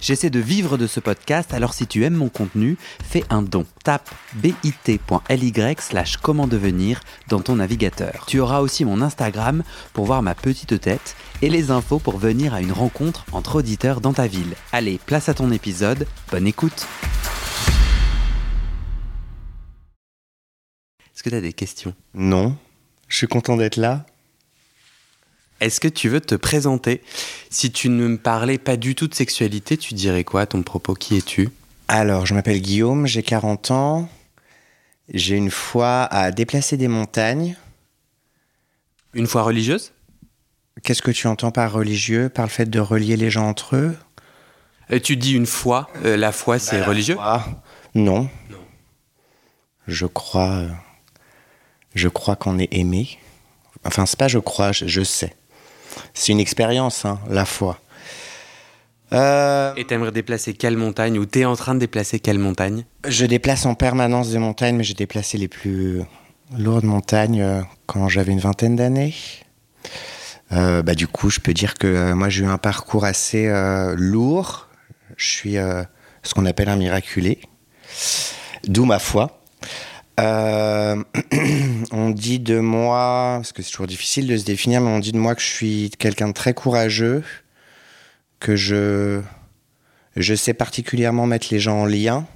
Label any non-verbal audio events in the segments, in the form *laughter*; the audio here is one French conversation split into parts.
J'essaie de vivre de ce podcast, alors si tu aimes mon contenu, fais un don. Tape bit.ly slash comment devenir dans ton navigateur. Tu auras aussi mon Instagram pour voir ma petite tête et les infos pour venir à une rencontre entre auditeurs dans ta ville. Allez, place à ton épisode, bonne écoute Est-ce que tu as des questions? Non, je suis content d'être là. Est-ce que tu veux te présenter? Si tu ne me parlais pas du tout de sexualité, tu dirais quoi ton propos? Qui es-tu? Alors, je m'appelle Guillaume, j'ai 40 ans. J'ai une foi à déplacer des montagnes. Une foi religieuse? Qu'est-ce que tu entends par religieux? Par le fait de relier les gens entre eux? Euh, Tu dis une foi, euh, la foi c'est Bah, religieux? foi, Non. Non. Je crois. euh, Je crois qu'on est aimé. Enfin, c'est pas je crois, je, je sais. C'est une expérience, hein, la foi. Euh, Et t'aimerais déplacer quelle montagne Ou t'es en train de déplacer quelle montagne? Je déplace en permanence des montagnes, mais j'ai déplacé les plus lourdes montagnes euh, quand j'avais une vingtaine d'années. Euh, bah, du coup, je peux dire que euh, moi, j'ai eu un parcours assez lourd. Je suis ce qu'on appelle un miraculé, d'où ma foi. Euh, *clears throat* on dit de moi, parce que c'est toujours difficile de se définir, mais on dit de moi que je suis quelqu'un de très courageux, que je, je sais particulièrement mettre les gens en lien.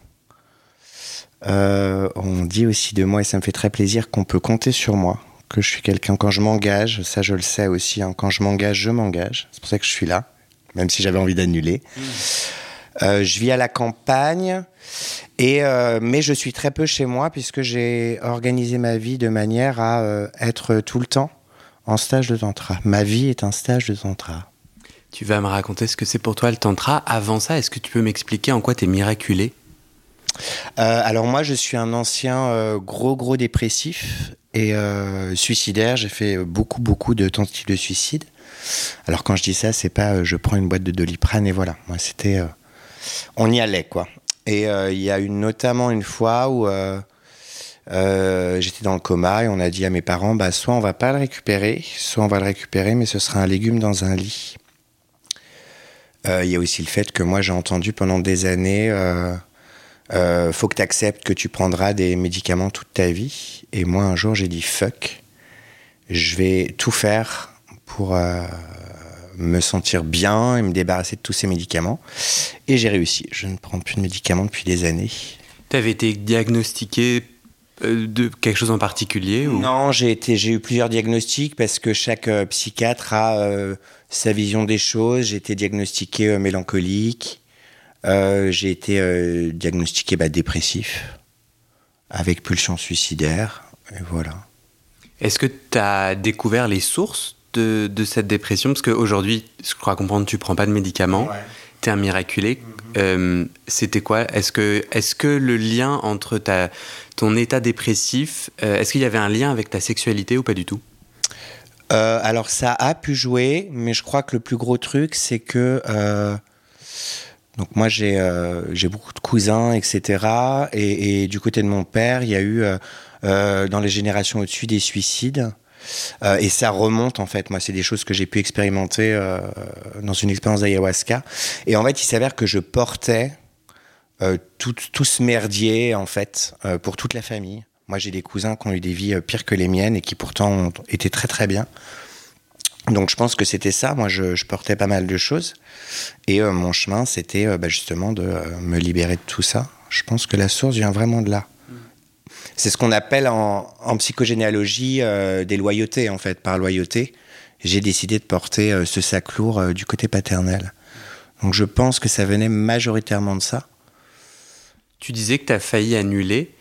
Euh, on dit aussi de moi, et ça me fait très plaisir, qu'on peut compter sur moi, que je suis quelqu'un, quand je m'engage, ça je le sais aussi, hein, quand je m'engage, je m'engage. C'est pour ça que je suis là, même si j'avais envie d'annuler. Euh, je vis à la campagne, et, euh, mais je suis très peu chez moi, puisque j'ai organisé ma vie de manière à euh, être tout le temps en stage de tantra. Ma vie est un stage de tantra. Tu vas me raconter ce que c'est pour toi le tantra. Avant ça, est-ce que tu peux m'expliquer en quoi t'es miraculé? Euh, alors moi, je suis un ancien gros gros dépressif et suicidaire. J'ai fait beaucoup beaucoup de tentatives de suicide. Alors quand je dis ça, c'est pas euh, je prends une boîte de doliprane et voilà. Moi, c'était euh, on y allait quoi. Et euh, il y a eu notamment une fois où euh, euh, j'étais dans le coma et on a dit à mes parents, bah soit on va pas le récupérer, soit on va le récupérer, mais ce sera un légume dans un lit. Il y a aussi le fait que moi j'ai entendu pendant des années. faut que tu acceptes que tu prendras des médicaments toute ta vie. Et moi, un jour, j'ai dit fuck. Je vais tout faire pour me sentir bien et me débarrasser de tous ces médicaments. Et j'ai réussi. Je ne prends plus de médicaments depuis des années. T'avais été diagnostiqué euh, de quelque chose en particulier ou... Non, j'ai eu plusieurs diagnostics parce que chaque euh, psychiatre a euh, sa vision des choses. J'ai été diagnostiqué euh, mélancolique. J'ai été diagnostiqué bah, dépressif avec pulsion suicidaire. Et voilà. Est-ce que tu as découvert les sources de, de cette dépression Parce qu'aujourd'hui, je crois comprendre, tu prends pas de médicaments, tu es un miraculé. Euh, C'était quoi? Est-ce que, est que le lien entre ta, ton état dépressif, euh, est-ce qu'il y avait un lien avec ta sexualité ou pas du tout? Euh, alors ça a pu jouer, mais je crois que le plus gros truc, c'est que euh, donc moi j'ai euh, j'ai beaucoup de cousins, etc. Et, et du côté de mon père, il y a eu dans les générations au-dessus des suicides. Euh, et ça remonte en fait. Moi, c'est des choses que j'ai pu expérimenter euh, dans une expérience d'ayahuasca. Et en fait, il s'avère que je portais euh, tout, ce merdier en fait pour toute la famille. Moi, j'ai des cousins qui ont eu des vies pires que les miennes et qui pourtant ont été très très bien. Donc, je pense que c'était ça. Moi, je, portais pas mal de choses et mon chemin, c'était bah, justement de me libérer de tout ça. Je pense que la source vient vraiment de là. C'est ce qu'on appelle en, psychogénéalogie euh, des loyautés, en fait. Par loyauté, j'ai décidé de porter euh, ce sac lourd euh, du côté paternel. Donc je pense que ça venait majoritairement de ça. Tu disais que tu as failli annuler.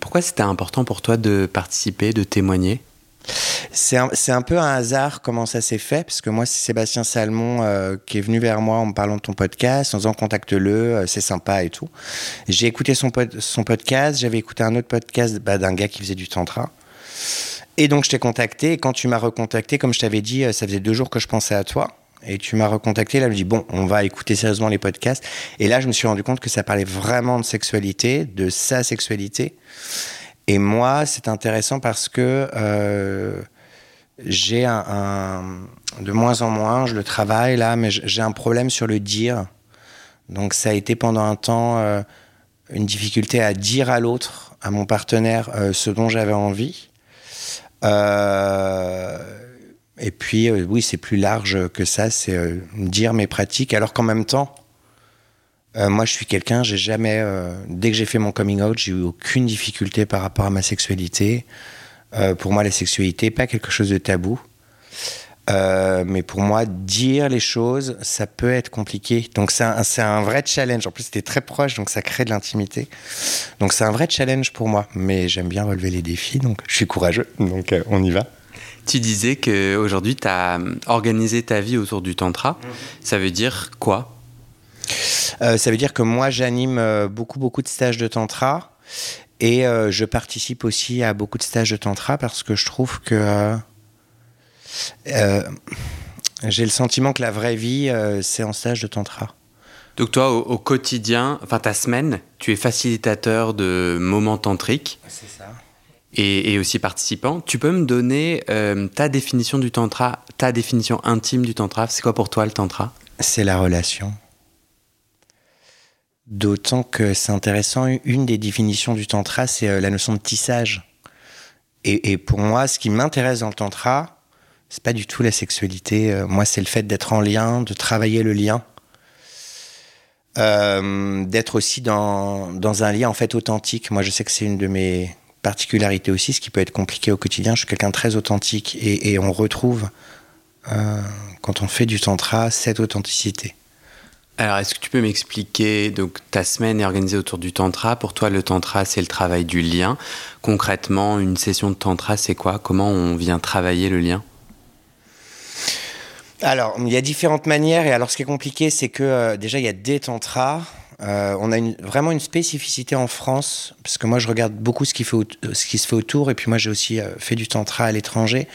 Pourquoi c'était important pour toi de participer, de témoigner? C'est un, un peu un hasard comment ça s'est fait, parce que moi, c'est Sébastien Salmon euh, qui est venu vers moi en me parlant de ton podcast, en disant contacte-le, euh, c'est sympa et tout. J'ai écouté son, pod- son podcast, j'avais écouté un autre podcast bah, d'un gars qui faisait du tantra. Et donc, je t'ai contacté, et quand tu m'as recontacté, comme je t'avais dit, euh, ça faisait deux jours que je pensais à toi. Et tu m'as recontacté, là, je me dis, bon, on va écouter sérieusement les podcasts. Et là, je me suis rendu compte que ça parlait vraiment de sexualité, de sa sexualité. Et moi, c'est intéressant parce que euh, j'ai un, de moins en moins, je le travaille là, mais j'ai un problème sur le dire. Donc ça a été pendant un temps euh, une difficulté à dire à l'autre, à mon partenaire, euh, ce dont j'avais envie. Et puis, oui, c'est plus large que ça, c'est dire mes pratiques, alors qu'en même temps, moi, je suis quelqu'un, j'ai jamais, dès que j'ai fait mon coming out, j'ai eu aucune difficulté par rapport à ma sexualité. pour moi, la sexualité, pas quelque chose de tabou. Euh, mais pour moi, dire les choses, ça peut être compliqué. Donc c'est un, un, vrai challenge. En plus, c'était très proche, donc ça crée de l'intimité. Donc c'est un vrai challenge pour moi. Mais j'aime bien relever les défis, donc je suis courageux. Donc euh, on y va. Tu disais qu'aujourd'hui, tu as organisé ta vie autour du tantra. Mhm. Ça veut dire quoi? euh, Ça veut dire que moi, j'anime beaucoup, beaucoup de stages de tantra. Et je participe aussi à beaucoup de stages de tantra parce que je trouve que euh, j'ai le sentiment que la vraie vie, euh, c'est en stage de tantra. Donc toi, au, quotidien, enfin ta semaine, tu es facilitateur de moments tantriques. C'est ça. Et, aussi participant. Tu peux me donner euh, ta définition du tantra, ta définition intime du tantra? C'est quoi pour toi le tantra? C'est la relation. D'autant que c'est intéressant, une des définitions du tantra, c'est la notion de tissage. Et, pour moi, ce qui m'intéresse dans le tantra, c'est pas du tout la sexualité. Euh, moi, c'est le fait d'être en lien, de travailler le lien, euh, d'être aussi dans, dans un lien en fait authentique. Moi, je sais que c'est une de mes particularités aussi, ce qui peut être compliqué au quotidien. Je suis quelqu'un très authentique et, on retrouve euh, quand on fait du tantra cette authenticité. Alors, est-ce que tu peux m'expliquer donc ta semaine est organisée autour du tantra? Pour toi, le tantra, c'est le travail du lien. Concrètement, une session de tantra, c'est quoi? Comment on vient travailler le lien? Alors, il y a différentes manières. Et alors, ce qui est compliqué, c'est que euh, déjà, il y a des tantras. Euh, on a vraiment une spécificité en France, parce que moi, je regarde beaucoup ce qui, euh, se fait autour. Et puis, moi, j'ai aussi fait du tantra à l'étranger.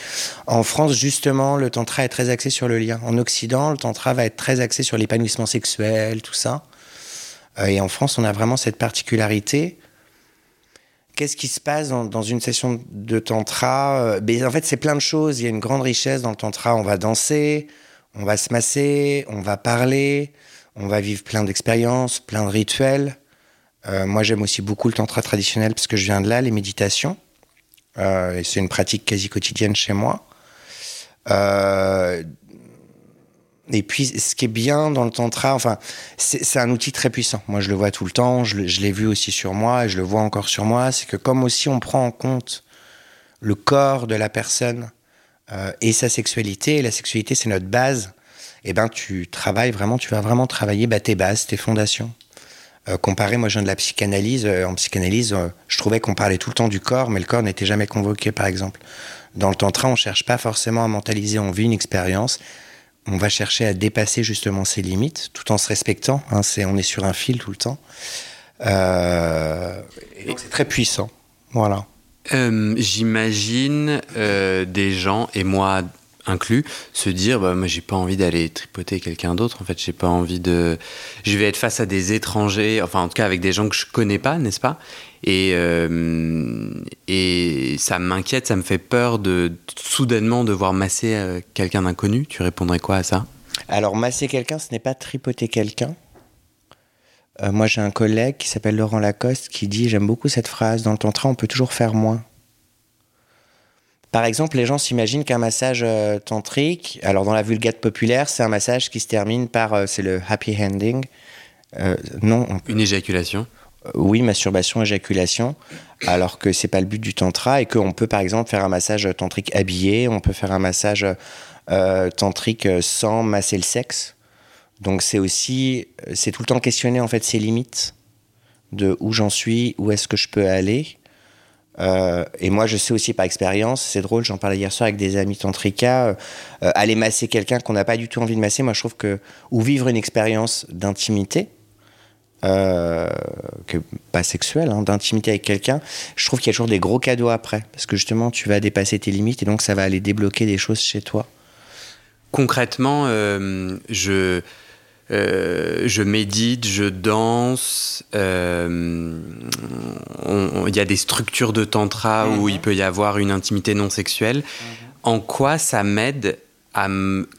En France, justement, le tantra est très axé sur le lien. En Occident, le tantra va être très axé sur l'épanouissement sexuel, tout ça. et en France, on a vraiment cette particularité qu'est-ce qui se passe dans, une session de tantra euh, ben, En fait, c'est plein de choses. Il y a une grande richesse dans le tantra. On va danser, on va se masser, on va parler, on va vivre plein d'expériences, plein de rituels. Euh, moi, j'aime aussi beaucoup le tantra traditionnel parce que je viens de là, les méditations. Euh, c'est une pratique quasi quotidienne chez moi. Et puis, ce qui est bien dans le tantra, enfin, c'est un outil très puissant. Moi, je le vois tout le temps. Je l'ai vu aussi sur moi et je le vois encore sur moi. C'est que comme aussi on prend en compte le corps de la personne euh, et sa sexualité, la sexualité c'est notre base, eh ben tu travailles vraiment, tu vas vraiment travailler bah, tes bases, tes fondations. Euh, comparé, moi je viens de la psychanalyse. Euh, en psychanalyse, euh, je trouvais qu'on parlait tout le temps du corps, mais le corps n'était jamais convoqué, par exemple. Dans le tantra, on cherche pas forcément à mentaliser, on vit une expérience on va chercher à dépasser justement ses limites tout en se respectant. Hein, on est sur un fil tout le temps. C'est très puissant. Voilà. J'imagine des gens, et moi inclus, se dire bah, moi j'ai pas envie d'aller tripoter quelqu'un d'autre. En fait, j'ai pas envie de. Je vais être face à des étrangers, enfin en tout cas avec des gens que je connais pas, n'est-ce pas? Et, euh, et ça m'inquiète, ça me fait peur de soudainement devoir masser euh, quelqu'un d'inconnu. Tu répondrais quoi à ça? Alors, masser quelqu'un, ce n'est pas tripoter quelqu'un. Euh, moi, j'ai un collègue qui s'appelle Laurent Lacoste qui dit J'aime beaucoup cette phrase, dans le tantra, on peut toujours faire moins. Par exemple, les gens s'imaginent qu'un massage tantrique, alors dans la vulgate populaire, c'est un massage qui se termine par, c'est le happy ending. non. Une éjaculation oui, masturbation, éjaculation, alors que c'est pas le but du tantra et qu'on peut par exemple faire un massage tantrique habillé, on peut faire un massage euh, tantrique sans masser le sexe. Donc c'est aussi, c'est tout le temps questionner en fait ses limites de où j'en suis, où est-ce que je peux aller. Euh, et moi, je sais aussi par expérience, c'est drôle, j'en parlais hier soir avec des amis tantrika, euh, aller masser quelqu'un qu'on n'a pas du tout envie de masser, moi je trouve que, ou vivre une expérience d'intimité, euh, que, pas sexuel, hein, d'intimité avec quelqu'un, je trouve qu'il y a toujours des gros cadeaux après. Parce que justement, tu vas dépasser tes limites et donc ça va aller débloquer des choses chez toi. concrètement, euh, je, euh, je médite, je danse. euh, Il y a des structures de tantra où Mhm. il peut y avoir une intimité non sexuelle. En quoi ça m'aide à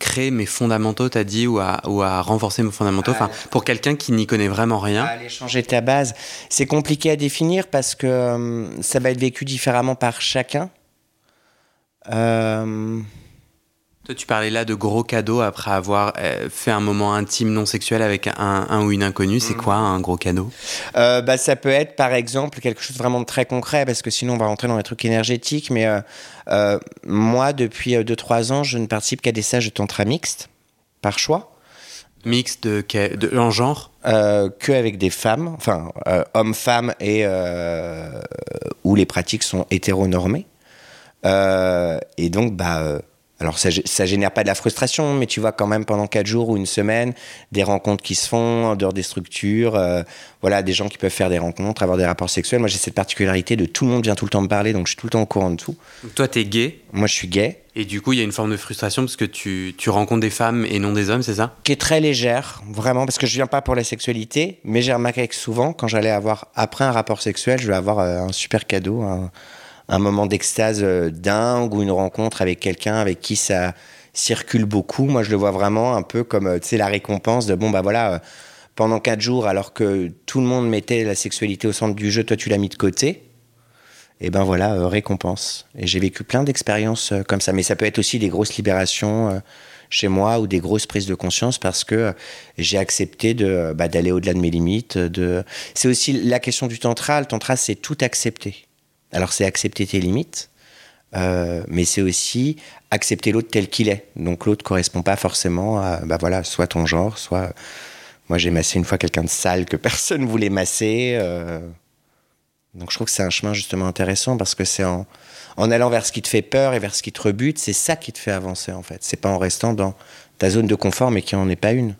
créer mes fondamentaux, t'as dit, ou à, ou à renforcer mes fondamentaux? Enfin, pour quelqu'un qui n'y connaît vraiment rien. Aller changer ta base, c'est compliqué à définir parce que euh, ça va être vécu différemment par chacun. Euh, Toi, tu parlais là de gros cadeaux après avoir euh, fait un moment intime non sexuel avec un, un ou une inconnue. C'est quoi un gros cadeau? Euh, bah, ça peut être par exemple quelque chose vraiment de très concret parce que sinon on va rentrer dans les trucs énergétiques. Mais euh, euh, moi, depuis 2-3 ans, je ne participe qu'à des stages de tantra mixte par choix, Mix de, de en genre? Que avec des femmes, enfin hommes-femmes et où les pratiques sont hétéronormées. Et donc, bah, alors ça, ça génère pas de la frustration, mais tu vois quand même pendant quatre jours ou une semaine, des rencontres qui se font en dehors des structures, euh, voilà, des gens qui peuvent faire des rencontres, avoir des rapports sexuels. Moi, j'ai cette particularité de tout le monde vient tout le temps me parler, donc je suis tout le temps au courant de tout. Donc, Toi, t'es gay? Moi, je suis gay, Et du coup, il y a une forme de frustration parce que tu, tu rencontres des femmes et non des hommes, c'est ça? Qui est très légère, vraiment, parce que je viens pas pour la sexualité, mais j'ai remarqué que souvent, quand j'allais avoir après un rapport sexuel, je vais avoir euh, un super cadeau, un, un moment d'extase euh, dingue ou une rencontre avec quelqu'un avec qui ça circule beaucoup. Moi, je le vois vraiment un peu comme, euh, tu la récompense de bon, bah voilà, euh, pendant quatre jours, alors que tout le monde mettait la sexualité au centre du jeu, toi, tu l'as mis de côté. Et ben voilà, récompense. Et j'ai vécu plein d'expériences comme ça. Mais ça peut être aussi des grosses libérations chez moi ou des grosses prises de conscience parce que j'ai accepté de bah, d'aller au-delà de mes limites. De... C'est aussi la question du tantra. Le tantra, c'est tout accepter. Alors c'est accepter tes limites, euh, mais c'est aussi accepter l'autre tel qu'il est. Donc l'autre correspond pas forcément à bah voilà, soit ton genre, soit moi j'ai massé une fois quelqu'un de sale que *laughs* personne voulait masser. euh, donc je trouve que c'est un chemin justement intéressant parce que c'est en, en allant vers ce qui te fait peur et vers ce qui te rebute, c'est ça qui te fait avancer en fait. C'est pas en restant dans ta zone de confort mais qui en est pas une.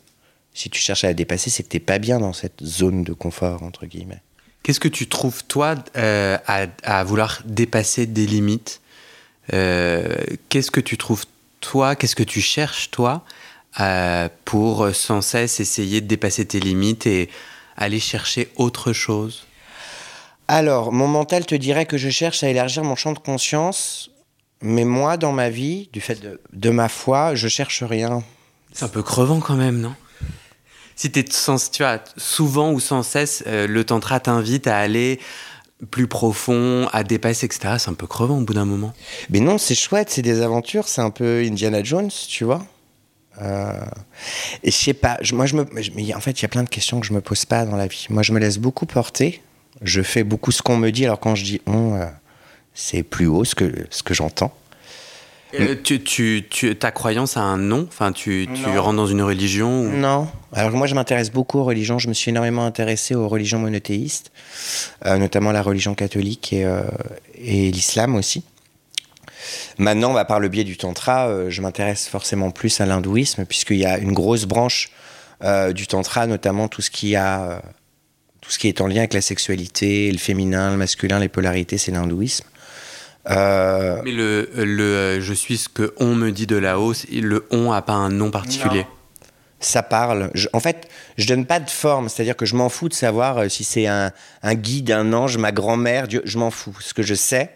Si tu cherches à la dépasser, c'est que t'es pas bien dans cette zone de confort entre guillemets. Qu'est-ce que tu trouves, toi, euh, à, à vouloir dépasser des limites Euh, Qu'est-ce que tu trouves, toi Qu'est-ce que tu cherches, toi, euh, pour sans cesse essayer de dépasser tes limites et aller chercher autre chose? Alors, mon mental te dirait que je cherche à élargir mon champ de conscience, mais moi, dans ma vie, du fait de, de ma foi, je cherche rien. C'est un peu crevant quand même, non? Si t'es sans, tu vois, souvent ou sans cesse, euh, le tantra t'invite à aller plus profond, à dépasser, etc. C'est un peu crevant au bout d'un moment. Mais non, c'est chouette, c'est des aventures, c'est un peu Indiana Jones, tu vois. Euh, et je sais pas, moi je me, en fait il y a plein de questions que je me pose pas dans la vie. Moi je me laisse beaucoup porter, je fais beaucoup ce qu'on me dit, alors quand je dis on, euh, c'est plus haut ce que, ce que j'entends. Euh, tu, tu, tu- ta croyance a un nom? Enfin, tu, rentres dans une religion ou- Non. Alors moi, je m'intéresse beaucoup aux religions. Je me suis énormément intéressé aux religions monothéistes, euh, notamment la religion catholique et, euh, et l'islam aussi. Maintenant, bah, par le biais du tantra, je m'intéresse forcément plus à l'hindouisme, puisqu'il y a une grosse branche du tantra, notamment tout ce qui a, tout ce qui est en lien avec la sexualité, le féminin, le masculin, les polarités, c'est l'hindouisme. Euh, Mais le, le euh, je suis ce que on me dit de là-haut, c'est- le on a pas un nom particulier. ça parle. Je- en fait, je donne pas de forme, c'est-à-dire que je m'en fous de savoir euh, si c'est un, un guide, un ange, ma grand-mère, Dieu, je m'en fous. Ce que je sais,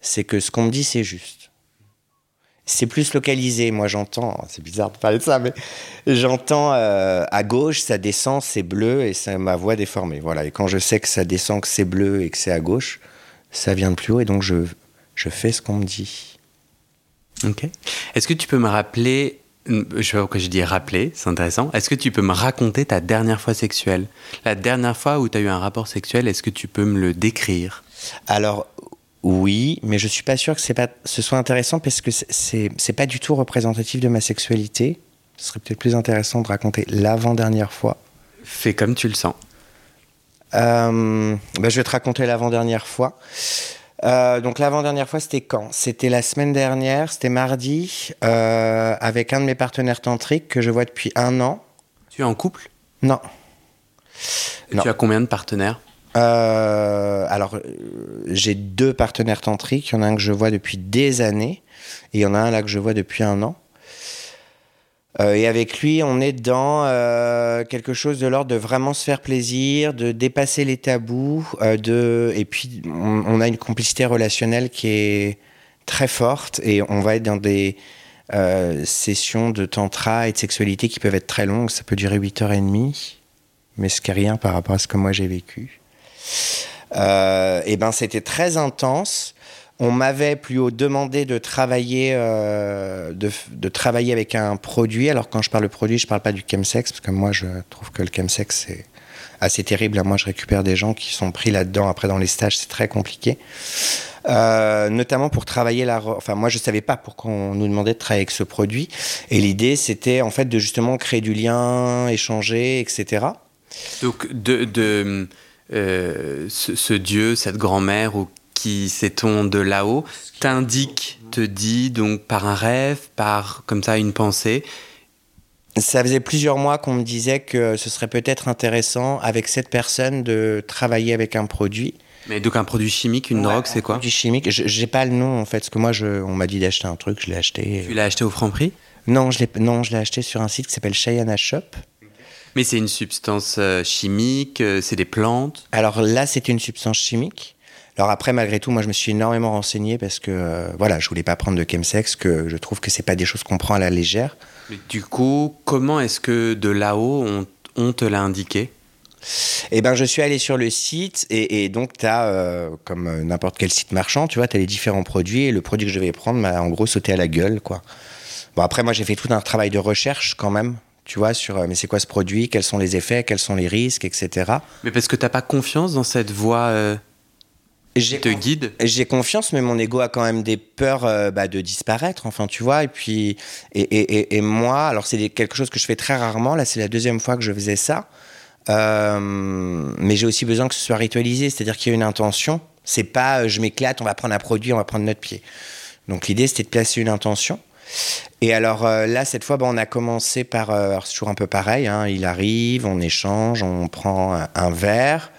c'est que ce qu'on me dit, c'est juste. C'est plus localisé. Moi, j'entends, c'est bizarre de parler de ça, mais j'entends euh, à gauche, ça descend, c'est bleu et c'est ma voix déformée. Voilà. Et quand je sais que ça descend, que c'est bleu et que c'est à gauche, ça vient de plus haut et donc je, je fais ce qu'on me dit. Ok. Est-ce que tu peux me rappeler, je sais pas pourquoi je dis rappeler, c'est intéressant. Est-ce que tu peux me raconter ta dernière fois sexuelle? La dernière fois où tu as eu un rapport sexuel, est-ce que tu peux me le décrire? Alors oui, mais je suis pas sûr que pas, ce soit intéressant parce que c'est pas du tout représentatif de ma sexualité. Ce serait peut-être plus intéressant de raconter l'avant-dernière fois. Fais comme tu le sens. Euh, bah, je vais te raconter l'avant-dernière fois. Euh, donc l'avant-dernière fois, c'était quand? C'était la semaine dernière, c'était mardi, euh, avec un de mes partenaires tantriques que je vois depuis un an. Tu es en couple? Non. Non. Tu as combien de partenaires? Euh, alors, j'ai deux partenaires tantriques. Il y en a un que je vois depuis des années et il y en a un là que je vois depuis un an. Euh, et avec lui, on est dans euh, quelque chose de l'ordre de vraiment se faire plaisir, de dépasser les tabous, euh, de et puis on, a une complicité relationnelle qui est très forte et on va être dans des sessions de tantra et de sexualité qui peuvent être très longues. Ça peut durer 8h30, mais ce qui est rien par rapport à ce que moi j'ai vécu. Et ben c'était très intense. On m'avait plus haut demandé de travailler, euh, de, travailler avec un produit. Alors quand je parle de produit, je parle pas du chemsex parce que moi je trouve que le chemsex c'est assez terrible. Moi je récupère des gens qui sont pris là-dedans. Après dans les stages c'est très compliqué. Euh, notamment pour travailler la. Enfin, moi, je savais pas pourquoi on nous demandait de travailler avec ce produit. Et l'idée, c'était en fait de justement créer du lien, échanger, etc. Donc, de, de euh, ce, ce dieu, cette grand-mère, ou qui sait-on de là-haut, t'indique, te dit, donc par un rêve, par comme ça une pensée. Ça faisait plusieurs mois qu'on me disait que ce serait peut-être intéressant avec cette personne de travailler avec un produit. Mais donc un produit chimique, une Ouais, drogue, un c'est quoi Produit chimique. Je- J'ai pas le nom en fait, parce que moi, je, on m'a dit d'acheter un truc, je l'ai acheté. Tu l'as acheté au Franprix Non, je l'ai, non, je l'ai acheté sur un site qui s'appelle Chayana Shop. Mais c'est une substance euh, chimique, euh, c'est des plantes? Alors là, c'était une substance chimique. Alors après, malgré tout, moi, je me suis énormément renseigné parce que, euh, voilà, je voulais pas prendre de chemsex, que je trouve que c'est pas des choses qu'on prend à la légère. Mais du coup, comment est-ce que de là-haut, on, on te l'a indiqué? Eh ben, je suis allé sur le site et, et donc tu as, comme euh, n'importe quel site marchand, tu vois, tu as les différents produits et le produit que je vais prendre m'a en gros sauté à la gueule, quoi. Bon, après, moi, j'ai fait tout un travail de recherche quand même, tu vois, sur euh, mais c'est quoi ce produit, quels sont les effets, quels sont les risques, etc. Mais parce que t'as pas confiance dans cette euh, qui J'ai te guide J'ai confiance, mais mon ego a quand même des peurs euh, bah, de disparaître, enfin, tu vois. Et puis, et, et, et, et moi, alors c'est quelque chose que je fais très rarement. Là, c'est la deuxième fois que je faisais ça. Euh, mais j'ai aussi besoin que ce soit ritualisé, c'est-à-dire qu'il y a une intention. C'est pas euh, je m'éclate, on va prendre un produit, on va prendre notre pied. Donc l'idée, c'était de placer une intention. Et alors euh, là, cette fois, bah, on a commencé par. euh, c'est toujours un peu pareil. hein, il arrive, on échange, on prend un, verre.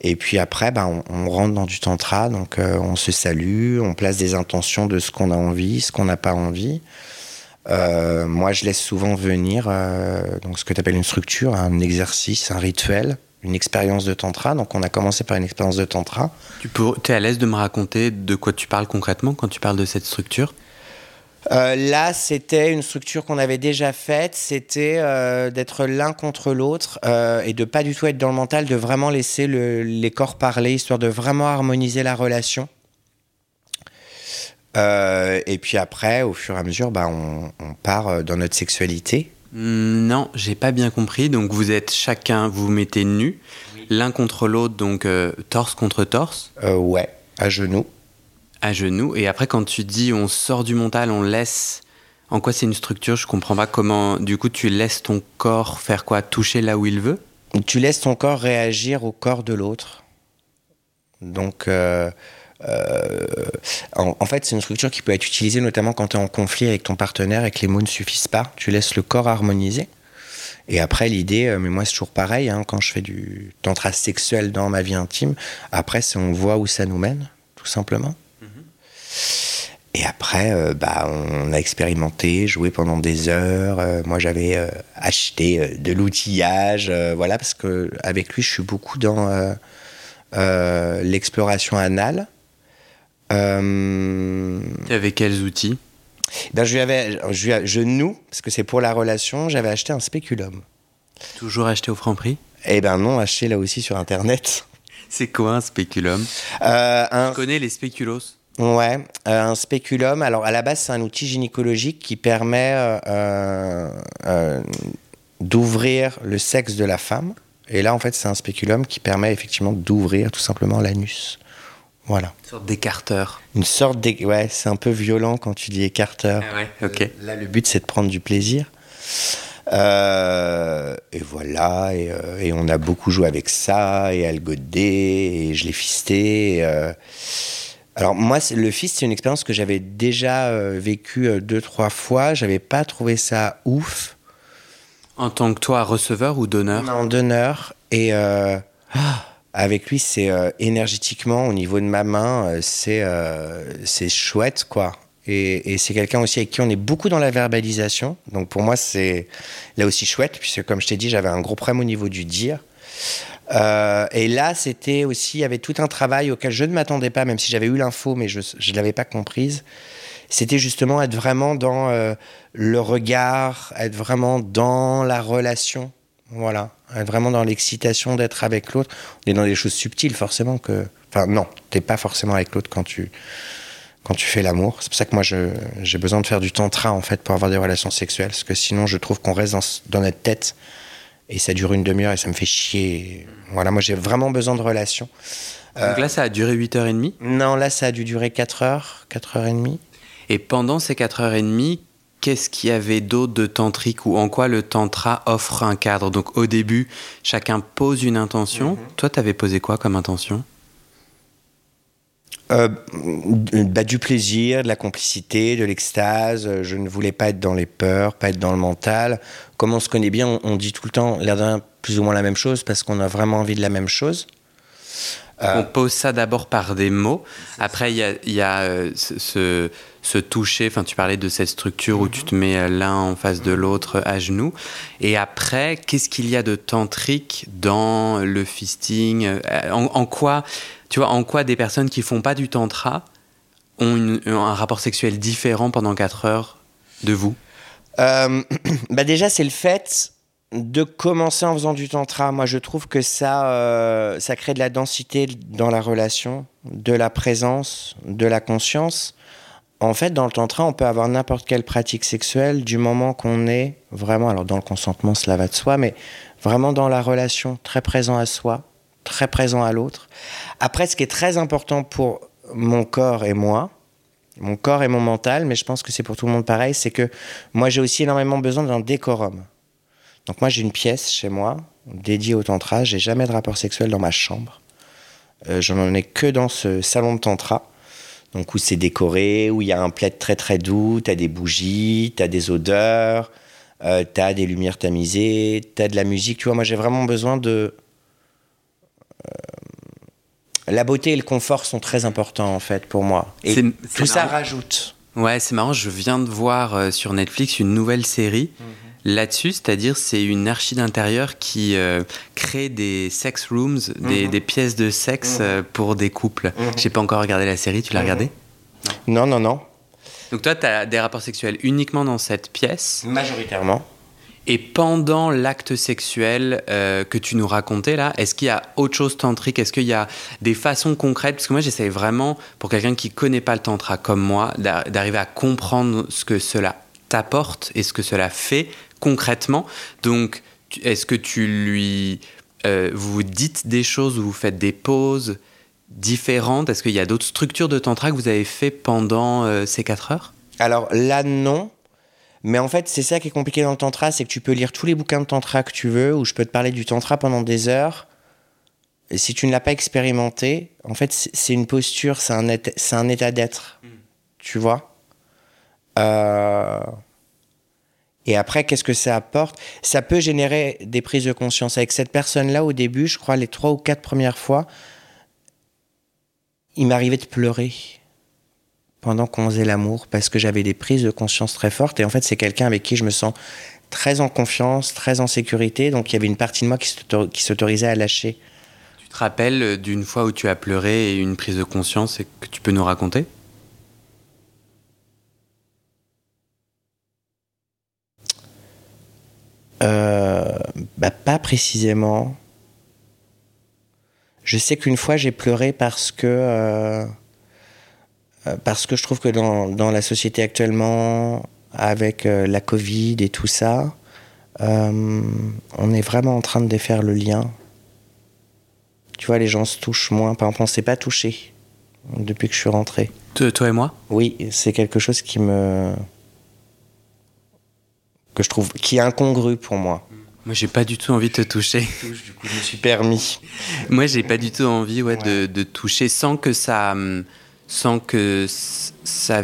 Et puis après, bah, on, rentre dans du tantra. Donc euh, on se salue, on place des intentions de ce qu'on a envie, ce qu'on n'a pas envie. Moi, je laisse souvent venir donc ce que tu appelles une structure, un exercice, un rituel, une expérience de tantra. Donc on a commencé par une expérience de tantra. Tu es à l'aise de me raconter de quoi tu parles concrètement quand tu parles de cette structure? Euh, là, c'était une structure qu'on avait déjà faite. C'était euh, d'être l'un contre l'autre euh, et de pas du tout être dans le mental, de vraiment laisser le- les corps parler, histoire de vraiment harmoniser la relation. Et puis après, au fur et à mesure, bah, on, on part dans notre sexualité. Hmm, Non, j'ai pas bien compris. Donc vous êtes chacun, vous vous mettez nus, l'un contre l'autre, donc torse contre torse, ouais, à genoux. À genoux. Et après, quand tu dis on sort du mental, on laisse. En quoi c'est une structure? Je comprends pas comment. Du coup, tu laisses ton corps faire quoi? Toucher là où il veut? Tu laisses ton corps réagir au corps de l'autre. Donc, euh, euh, en, fait, c'est une structure qui peut être utilisée notamment quand tu es en conflit avec ton partenaire et que les mots ne suffisent pas. Tu laisses le corps harmoniser. Et après, l'idée, euh, mais moi, c'est toujours pareil, hein, quand je fais du tantra sexuel dans ma vie intime, après, c'est on voit où ça nous mène, tout simplement. Et après, euh, bah, on a expérimenté, joué pendant des heures. Euh, moi, j'avais euh, acheté de l'outillage, voilà, parce que avec lui, je suis beaucoup dans l'exploration anale. T'es avec quels outils? ben, je lui avais, je, lui a- je noue, parce que c'est pour la relation, j'avais acheté un spéculum. Toujours acheté au Franprix Eh ben non, acheté là aussi sur Internet. C'est quoi un spéculum? Euh, un, Je connais les spéculos? Ouais, euh, un spéculum. Alors à la base, c'est un outil gynécologique qui permet euh, euh, d'ouvrir le sexe de la femme. Et là, en fait, c'est un spéculum qui permet effectivement d'ouvrir tout simplement l'anus. Voilà. Une sorte d'écarteur. Une sorte de... Ouais, c'est un peu violent quand tu dis écarteur. ouais, ok. Là, le but, c'est de prendre du plaisir. Euh, et voilà, et, euh, et on a beaucoup joué avec ça, et goder, et je l'ai fisté. et, euh, Alors moi, le fist, c'est une expérience que j'avais déjà euh, vécue euh, deux, trois fois. J'avais pas trouvé ça ouf. En tant que toi, receveur ou donneur? En donneur, et euh, ah, avec lui, c'est énergétiquement, au niveau de ma main, c'est c'est chouette, quoi. Et, c'est quelqu'un aussi avec qui on est beaucoup dans la verbalisation. Donc pour moi, c'est là aussi chouette, puisque comme je t'ai dit, j'avais un gros problème au niveau du dire. Euh, et là, c'était aussi, il y avait tout un travail auquel je ne m'attendais pas, même si j'avais eu l'info, mais je ne l'avais pas comprise. C'était justement être vraiment dans euh, le regard, être vraiment dans la relation. Voilà, être vraiment dans l'excitation d'être avec l'autre. On est dans des choses subtiles, forcément. que Enfin, non, t'es pas forcément avec l'autre quand tu quand tu fais l'amour. C'est pour ça que moi, j'ai besoin de faire du tantra, en fait, pour avoir des relations sexuelles. Parce que sinon, je trouve qu'on reste dans, notre tête et ça dure une demi-heure et ça me fait chier. Voilà, moi, j'ai vraiment besoin de relations. Donc là, ça a duré 8h30 Non, là, ça a dû durer 4 heures, 4h30. Et pendant ces 4h30, qu'est-ce qu'il y avait d'autre de tantrique ou en quoi le tantra offre un cadre? Donc au début, chacun pose une intention. Mhm. Toi, tu avais posé quoi comme intention? Euh, bah, du plaisir, de la complicité, de l'extase. Je ne voulais pas être dans les peurs, pas être dans le mental. Comme on se connaît bien, on, dit tout le temps l'air d'un plus ou moins la même chose parce qu'on a vraiment envie de la même chose. Euh, on pose ça d'abord par des mots. Après, il y a, euh, ce, toucher. Enfin, tu parlais de cette structure où tu te mets l'un en face de l'autre à genoux. Et après, qu'est-ce qu'il y a de tantrique dans le fisting? En, quoi tu vois, en quoi des personnes qui font pas du tantra ont un rapport sexuel différent pendant 4 heures de vous? Euh, *clears throat* bah Déjà, c'est le fait de commencer en faisant du tantra. Moi, je trouve que ça, euh, ça crée de la densité dans la relation, de la présence, de la conscience. En fait, dans le tantra, on peut avoir n'importe quelle pratique sexuelle du moment qu'on est vraiment, alors dans le consentement, cela va de soi, mais vraiment dans la relation, très présent à soi, très présent à l'autre. Après, ce qui est très important pour mon corps et moi, mon corps et mon mental, mais je pense que c'est pour tout le monde pareil, c'est que moi j'ai aussi énormément besoin d'un décorum. Donc moi j'ai une pièce chez moi dédiée au tantra, j'ai jamais de rapport sexuel dans ma chambre. Euh, je n'en ai que dans ce salon de tantra. Donc où c'est décoré, où il y a un plaid très très doux, tu as des bougies, tu as des odeurs, euh, tu as des lumières tamisées, tu as de la musique. Tu vois, moi j'ai vraiment besoin de la beauté et le confort sont très importants en fait pour moi. Et tout ça rajoute. Ouais, c'est marrant. Je viens de voir euh, sur Netflix une nouvelle série mhm. là-dessus, c'est-à-dire c'est une archi d'intérieur qui euh, crée des sex rooms, des, mhm. pièces de sexe mhm. pour des couples. J'ai pas encore regardé la série. Tu l'as regardée? Non, non, non. Donc toi, tu as des rapports sexuels uniquement dans cette pièce? Majoritairement. Et pendant l'acte sexuel euh, que tu nous racontais là, est-ce qu'il y a autre chose tantrique? Est-ce qu'il y a des façons concrètes? Parce que moi, j'essaie vraiment, pour quelqu'un qui connaît pas le tantra comme moi, d'arriver à comprendre ce que cela t'apporte et ce que cela fait concrètement. Donc, est-ce que tu lui, euh, vous dites des choses ou vous faites des pauses différentes? Est-ce qu'il y a d'autres structures de tantra que vous avez fait pendant euh, ces quatre heures? Alors là, non. Mais en fait, c'est ça qui est compliqué dans le tantra, c'est que tu peux lire tous les bouquins de tantra que tu veux, ou je peux te parler du tantra pendant des heures. Et si tu ne l'as pas expérimenté, en fait, c'est une posture, c'est un, c'est un état d'être. Mm. Tu vois? Euh, Et après, qu'est-ce que ça apporte? Ça peut générer des prises de conscience. Avec cette personne-là, au début, je crois, les trois ou quatre premières fois, il m'arrivait de pleurer pendant qu'on faisait l'amour parce que j'avais des prises de conscience très fortes. Et en fait, c'est quelqu'un avec qui je me sens très en confiance, très en sécurité. Donc il y avait une partie de moi qui s'autorisait à lâcher. Tu te rappelles d'une fois où tu as pleuré et une prise de conscience et que tu peux nous raconter? Euh, bah, Pas précisément. Je sais qu'une fois j'ai pleuré parce que... Euh, euh, parce que je trouve que dans, dans la société actuellement, avec euh, la Covid et tout ça, euh, on est vraiment en train de défaire le lien. Tu vois, les gens se touchent moins. Par exemple, on ne s'est pas touché depuis que je suis rentré. Toi et moi? Oui, c'est quelque chose qui me. que je trouve. qui est incongru pour moi. Moi, j'ai pas du tout envie de te toucher. Du coup, je me suis *laughs* permis. moi, j'ai pas du tout envie ouais, De, de toucher sans que ça. Hum, sans que ça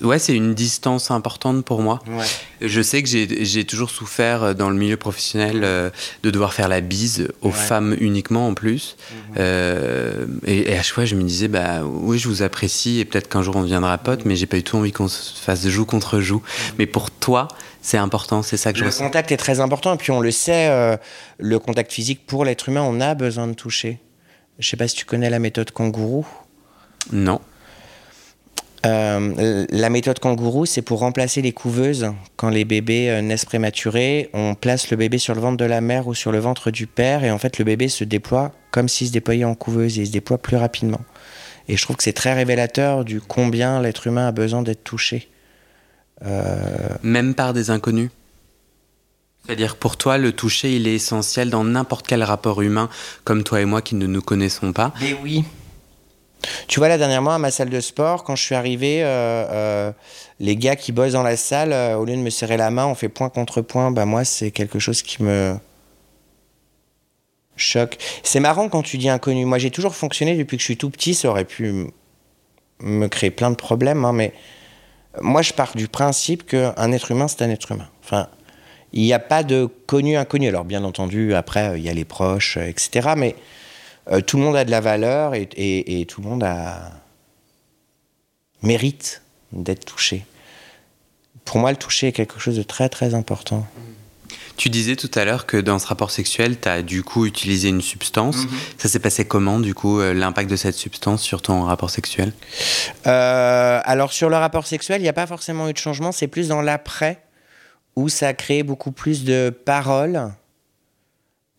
Ouais, c'est une distance importante pour moi. Ouais. Je sais que j'ai toujours souffert euh, dans le milieu professionnel euh, de devoir faire la bise aux Ouais. femmes uniquement en plus. Mhm. Euh, et, et à chaque fois, je me disais, bah oui, je vous apprécie et peut-être qu'un jour on deviendra pote, mais j'ai pas du tout envie qu'on se fasse joue contre joue. Mais pour toi, c'est important, c'est ça que je Le ressens. contact est très important, et puis on le sait, euh, le contact physique pour l'être humain, on a besoin de toucher. Je sais pas si tu connais la méthode kangourou. Non. Euh, la méthode kangourou, c'est pour remplacer les couveuses. Quand les bébés euh, naissent prématurés, on place le bébé sur le ventre de la mère ou sur le ventre du père, et en fait, le bébé se déploie comme s'il se déployait en couveuse, et il se déploie plus rapidement. Et je trouve que c'est très révélateur du combien l'être humain a besoin d'être touché. Même par des inconnus. C'est-à-dire pour toi, le toucher, il est essentiel dans n'importe quel rapport humain, comme toi et moi qui ne nous connaissons pas. Mais oui. Tu vois, là, dernièrement, à ma salle de sport, quand je suis arrivé, euh, euh, les gars qui bossent dans la salle, euh, au lieu de me serrer la main, on fait point contre point. Bah, moi, c'est quelque chose qui me choque. C'est marrant quand tu dis inconnu. Moi, j'ai toujours fonctionné depuis que je suis tout petit. Ça aurait pu me créer plein de problèmes, hein, mais moi, je pars du principe qu'un être humain, c'est un être humain. Enfin, il n'y a pas de connu inconnu. Alors, bien entendu, après, il y a les proches, etc. Mais euh, tout le monde a de la valeur et, et- et tout le monde a mérite d'être touché. Pour moi, le toucher est quelque chose de très très important. Tu disais tout à l'heure que dans ce rapport sexuel, tu as du coup utilisé une substance. Ça s'est passé comment, du coup, euh, l'impact de cette substance sur ton rapport sexuel? Euh, alors sur le rapport sexuel, il n'y a pas forcément eu de changement, c'est plus dans l'après où ça a créé beaucoup plus de paroles,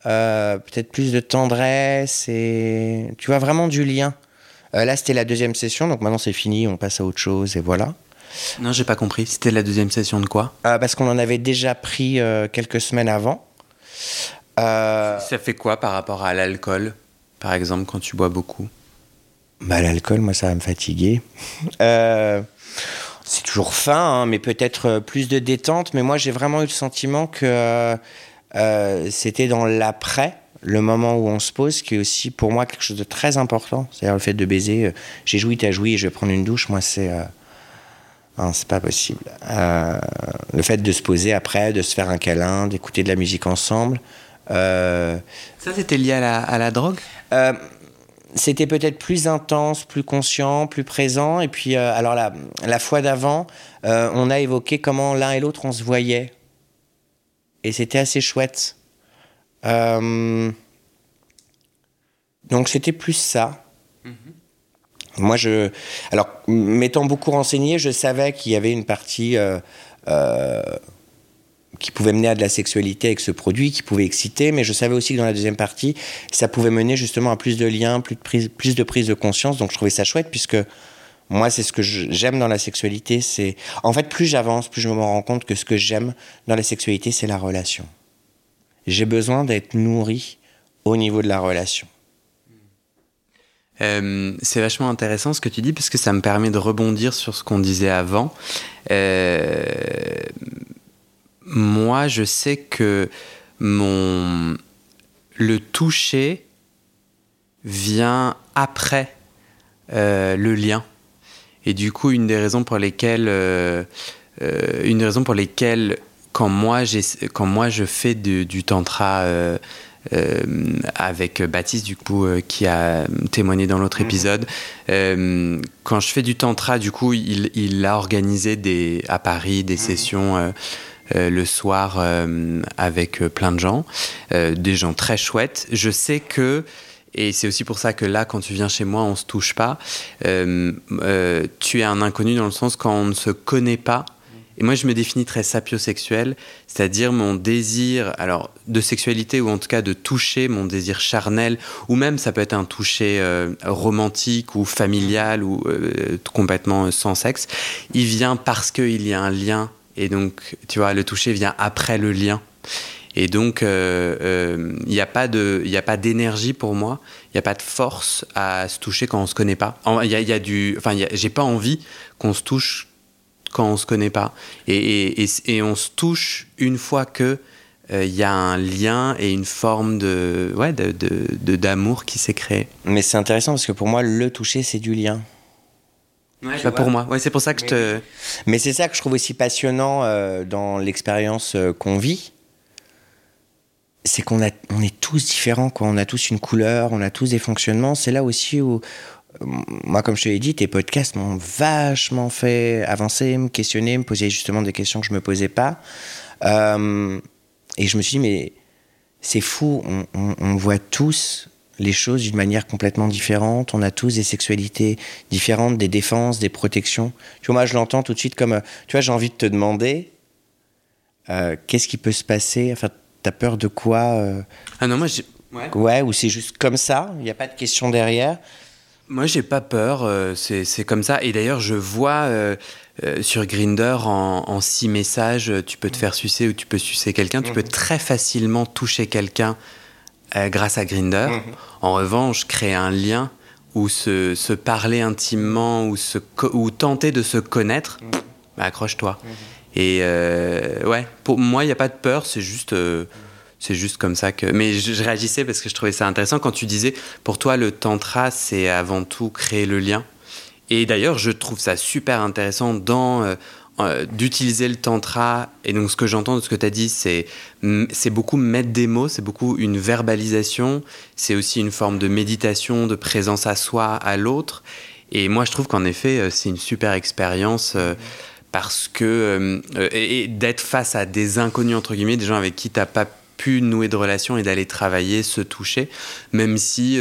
euh, peut-être plus de tendresse et tu vois vraiment du lien. Euh, là, c'était la deuxième session, donc maintenant c'est fini, on passe à autre chose et voilà. Non, j'ai pas compris. C'était la deuxième session de quoi? Euh, parce qu'on en avait déjà pris quelques semaines avant. Ça fait quoi par rapport à l'alcool, par exemple, quand tu bois beaucoup? Bah, l'alcool, moi, ça va me fatiguer. *laughs* C'est toujours fin, hein, mais peut-être plus de détente. Mais moi, j'ai vraiment eu le sentiment que euh, c'était dans l'après, le moment où on se pose, qui est aussi pour moi quelque chose de très important. C'est-à-dire le fait de baiser. euh, j'ai joui, t'as joui, je vais prendre une douche. Moi, c'est. euh, non, c'est pas possible. Le fait de se poser après, de se faire un câlin, d'écouter de la musique ensemble. Ça, c'était lié à la, à la drogue? C'était peut-être plus intense, plus conscient, plus présent. Et puis, alors la, la fois d'avant, on a évoqué comment l'un et l'autre on se voyait. Et c'était assez chouette. Euh, donc c'était plus ça. Moi, je. Alors, m'étant beaucoup renseigné, je savais qu'il y avait une partie. euh, euh, qui pouvait mener à de la sexualité avec ce produit, qui pouvait exciter, mais je savais aussi que dans la deuxième partie, ça pouvait mener justement à plus de liens, plus de prise, plus de prise de conscience. Donc je trouvais ça chouette puisque moi, c'est ce que j'aime dans la sexualité. C'est en fait plus j'avance, plus je me rends compte que ce que j'aime dans la sexualité, c'est la relation. J'ai besoin d'être nourri au niveau de la relation. Euh, c'est vachement intéressant ce que tu dis parce que ça me permet de rebondir sur ce qu'on disait avant. Euh, moi, je sais que mon le toucher vient après euh, le lien. Et du coup, une des raisons pour lesquelles, euh, euh, une pour lesquelles, quand moi, j'ai, quand moi je fais de- du tantra euh, euh, avec Baptiste, du coup, euh, qui a témoigné dans l'autre épisode, euh, quand je fais du tantra, du coup, il, il a organisé des, à Paris des sessions. euh, euh, le soir euh, avec euh, plein de gens, des gens très chouettes. Je sais que, et c'est aussi pour ça que là, quand tu viens chez moi, on se touche pas. euh, euh, tu es un inconnu dans le sens quand on ne se connaît pas. Et moi, je me définis très sapiosexuel, c'est-à-dire mon désir, alors de sexualité ou en tout cas de toucher, mon désir charnel, ou même ça peut être un toucher euh, romantique ou familial ou complètement sans sexe. Il vient parce qu'il y a un lien et donc, tu vois, le toucher vient après le lien. Et donc, euh, euh, il n'y a pas de, il y a pas d'énergie pour moi. Il n'y a pas de force à se toucher quand on se connaît pas. Il y a, il y a du, enfin, il j'ai pas envie qu'on se touche quand on se connaît pas. Et, et, et, et on se touche une fois que euh, il y a un lien et une forme de, ouais, de, de- de- d'amour qui s'est créé. Mais c'est intéressant parce que pour moi, le toucher, c'est du lien. pas pour moi. Ouais, c'est pour ça que je te. Mais c'est ça que je trouve aussi passionnant euh, dans l'expérience euh, qu'on vit. C'est qu'on est tous différents, quoi. On a tous une couleur, on a tous des fonctionnements. C'est là aussi où, euh, moi, comme je te l'ai dit, tes podcasts m'ont vachement fait avancer, me questionner, me poser justement des questions que je me posais pas. et je me suis dit, mais c'est fou, on voit tous les choses d'une manière complètement différente. On a tous des sexualités différentes, des défenses, des protections. Tu vois, moi, je l'entends tout de suite comme, euh, tu vois, j'ai envie de te demander, euh, qu'est-ce qui peut se passer? Enfin, t'as peur de quoi euh? Ah non, moi, j'ai... Ouais. ouais, ou c'est juste comme ça, il n'y a pas de question derrière? Moi, j'ai pas peur, c'est, c'est comme ça. Et d'ailleurs, je vois sur Grinder en, en, six messages, tu peux te faire sucer ou tu peux sucer quelqu'un. Tu peux mhm. très facilement toucher quelqu'un grâce à Grinder. Mhm. En revanche, créer un lien ou se, se parler intimement ou, se ou tenter de se connaître, mmh. bah, accroche-toi. Mmh. Et euh, ouais, pour moi, il n'y a pas de peur, c'est juste, euh, c'est juste comme ça que. Mais je, réagissais parce que je trouvais ça intéressant quand tu disais, pour toi, le tantra, c'est avant tout créer le lien. Et d'ailleurs, je trouve ça super intéressant dans euh, euh, d'utiliser le tantra. Et donc, ce que j'entends de ce que tu as dit, c'est, c'est beaucoup mettre des mots, c'est beaucoup une verbalisation, c'est aussi une forme de méditation, de présence à soi, à l'autre. Et moi, je trouve qu'en effet, euh, c'est une super expérience. Euh, parce que et, d'être face à des inconnus entre guillemets, des gens avec qui tu n'as pas pu nouer de relation et d'aller travailler, se toucher, même si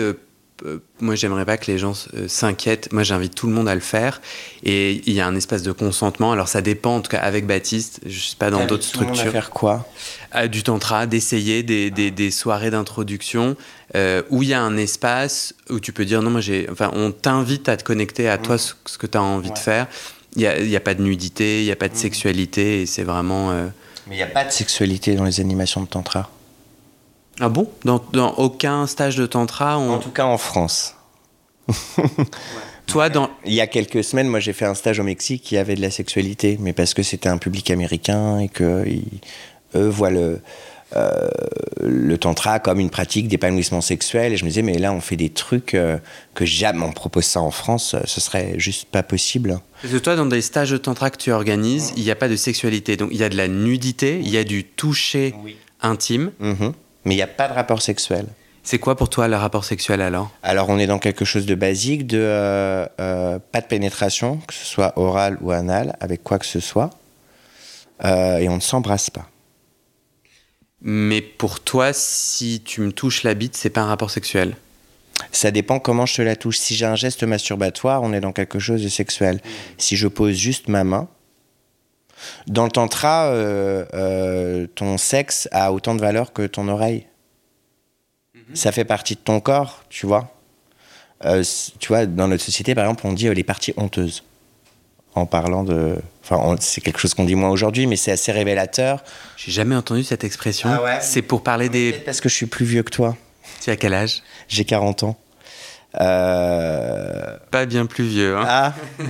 euh, moi, j'aimerais pas que les gens euh, s'inquiètent. Moi, j'invite tout le monde à le faire. Et il y a un espace de consentement. Alors, ça dépend, en tout cas, avec Baptiste, je sais pas dans d'autres structures. À faire quoi? Euh, Du tantra, d'essayer des, des, des, soirées d'introduction euh, où il y a un espace où tu peux dire non, moi, j'ai. Enfin, on t'invite à te connecter à toi, mmh. ce, ce que tu as envie ouais. de faire. Il n'y a, pas de nudité, il n'y a pas de mmh. sexualité. Et c'est vraiment. Euh... Mais il n'y a pas de sexualité dans les animations de tantra. Ah bon? Dans, dans, aucun stage de tantra on... En tout cas en France. ouais. Toi, dans... *laughs* Il y a quelques semaines, moi j'ai fait un stage au Mexique qui avait de la sexualité, mais parce que c'était un public américain et que eux voient le, euh, le tantra comme une pratique d'épanouissement sexuel. Et je me disais, mais là on fait des trucs euh, que jamais on propose ça en France, ce serait juste pas possible. Parce que toi, dans des stages de tantra que tu organises, il n'y a pas de sexualité. Donc il y a de la nudité, il y a du toucher oui. intime. Mm -hmm mais il n'y a pas de rapport sexuel. C'est quoi pour toi le rapport sexuel alors? Alors on est dans quelque chose de basique, de euh, euh, pas de pénétration, que ce soit oral ou anal, avec quoi que ce soit, euh, et on ne s'embrasse pas. Mais pour toi, si tu me touches la bite, c'est pas un rapport sexuel ça dépend comment je te la touche. Si j'ai un geste masturbatoire, on est dans quelque chose de sexuel. Si je pose juste ma main, dans le tantra, euh, euh, ton sexe a autant de valeur que ton oreille. Mm -hmm. Ça fait partie de ton corps, tu vois. Euh, tu vois, dans notre société, par exemple, on dit les parties honteuses. En parlant de. Enfin, c'est quelque chose qu'on dit moins aujourd'hui, mais c'est assez révélateur. J'ai jamais entendu cette expression. Ah ouais? C'est pour parler des. Parce que je suis plus vieux que toi. Tu as quel âge? J'ai 40 ans. Euh... Pas bien plus vieux. Hein. Ah *laughs*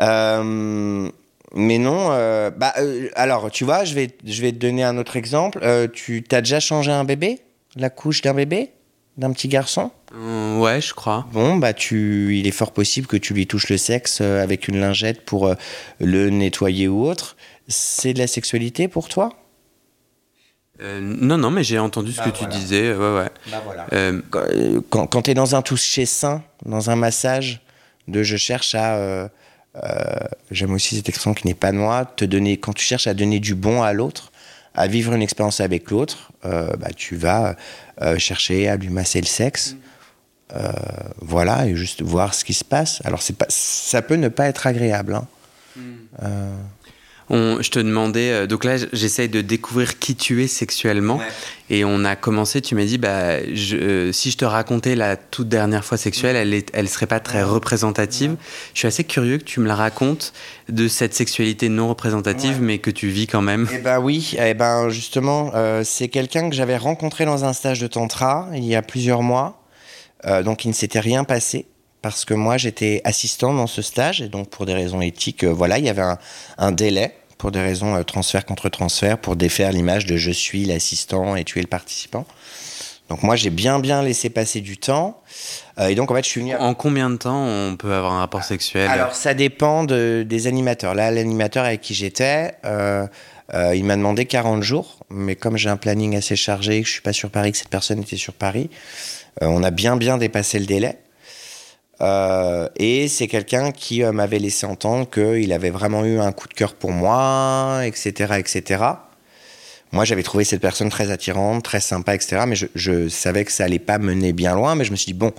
Euh, mais non, euh, bah, alors tu vois, je vais, je vais te donner un autre exemple. Tu t'as déjà changé un bébé? La couche d'un bébé? D'un petit garçon mmh, Ouais, je crois. Bon, bah, tu, il est fort possible que tu lui touches le sexe euh, avec une lingette pour euh, le nettoyer ou autre. C'est de la sexualité pour toi? Non, non, mais j'ai entendu ce bah, que voilà. tu disais. Ouais, ouais. Bah, voilà. quand quand tu es dans un toucher sain, dans un massage, de je cherche à euh, j'aime aussi cette expression qui n'est pas moi, te donner, quand tu cherches à donner du bon à l'autre, à vivre une expérience avec l'autre, euh, bah, tu vas euh, chercher à lui masser le sexe. Euh, voilà, et juste voir ce qui se passe. Alors, pas, ça peut ne pas être agréable. Hein. Mm. On, je te demandais, euh, donc là j'essaye de découvrir qui tu es sexuellement ouais. et on a commencé, tu m'as dit, bah, je, euh, si je te racontais la toute dernière fois sexuelle, elle, est, elle serait pas très représentative. Ouais. Je suis assez curieux que tu me la racontes de cette sexualité non représentative ouais. mais que tu vis quand même. Eh ben oui, eh ben justement, euh, c'est quelqu'un que j'avais rencontré dans un stage de tantra il y a plusieurs mois, euh, donc il ne s'était rien passé parce que moi j'étais assistant dans ce stage et donc pour des raisons éthiques, voilà, il y avait un, un délai pour des raisons euh, transfert contre transfert pour défaire l'image de je suis l'assistant et tu es le participant. Donc moi, j'ai bien bien laissé passer du temps. Euh, et donc en fait, je suis venu. En combien de temps on peut avoir un rapport sexuel? Alors ça dépend de, des animateurs. Là, l'animateur avec qui j'étais, euh, euh, il m'a demandé 40 jours, mais comme j'ai un planning assez chargé, que je suis pas sur Paris, que cette personne était sur Paris, on a bien bien dépassé le délai. Euh, et c'est quelqu'un qui euh, m'avait laissé entendre qu'il avait vraiment eu un coup de cœur pour moi, etc., etc. Moi, j'avais trouvé cette personne très attirante, très sympa, etc. Mais je, savais que ça allait pas mener bien loin. Mais je me suis dit bon,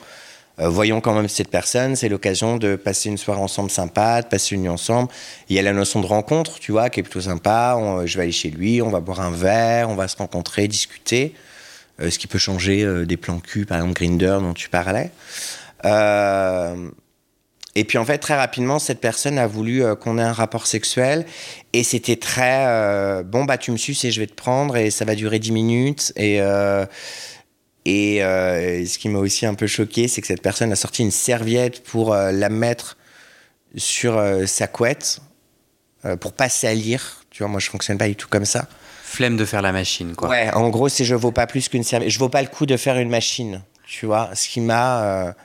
euh, voyons quand même cette personne. C'est l'occasion de passer une soirée ensemble sympa, de passer une nuit ensemble. Il y a la notion de rencontre, tu vois, qui est plutôt sympa. On- je vais aller chez lui, on va boire un verre, on va se rencontrer, discuter. Ce qui peut changer des plans cul, par exemple Grinder dont tu parlais. Euh, et puis en fait, très rapidement, cette personne a voulu euh, qu'on ait un rapport sexuel. Et c'était très... euh, bon, bah tu me suces et je vais te prendre et ça va durer 10 minutes. Et, euh, et ce qui m'a aussi un peu choqué, c'est que cette personne a sorti une serviette pour la mettre sur sa couette pour pas salir. Tu vois, moi je fonctionne pas du tout comme ça. Flemme de faire la machine, quoi. Ouais, en gros, c'est je vaux pas plus qu'une serviette. Je vaux pas le coup de faire une machine, tu vois. Ce qui m'a.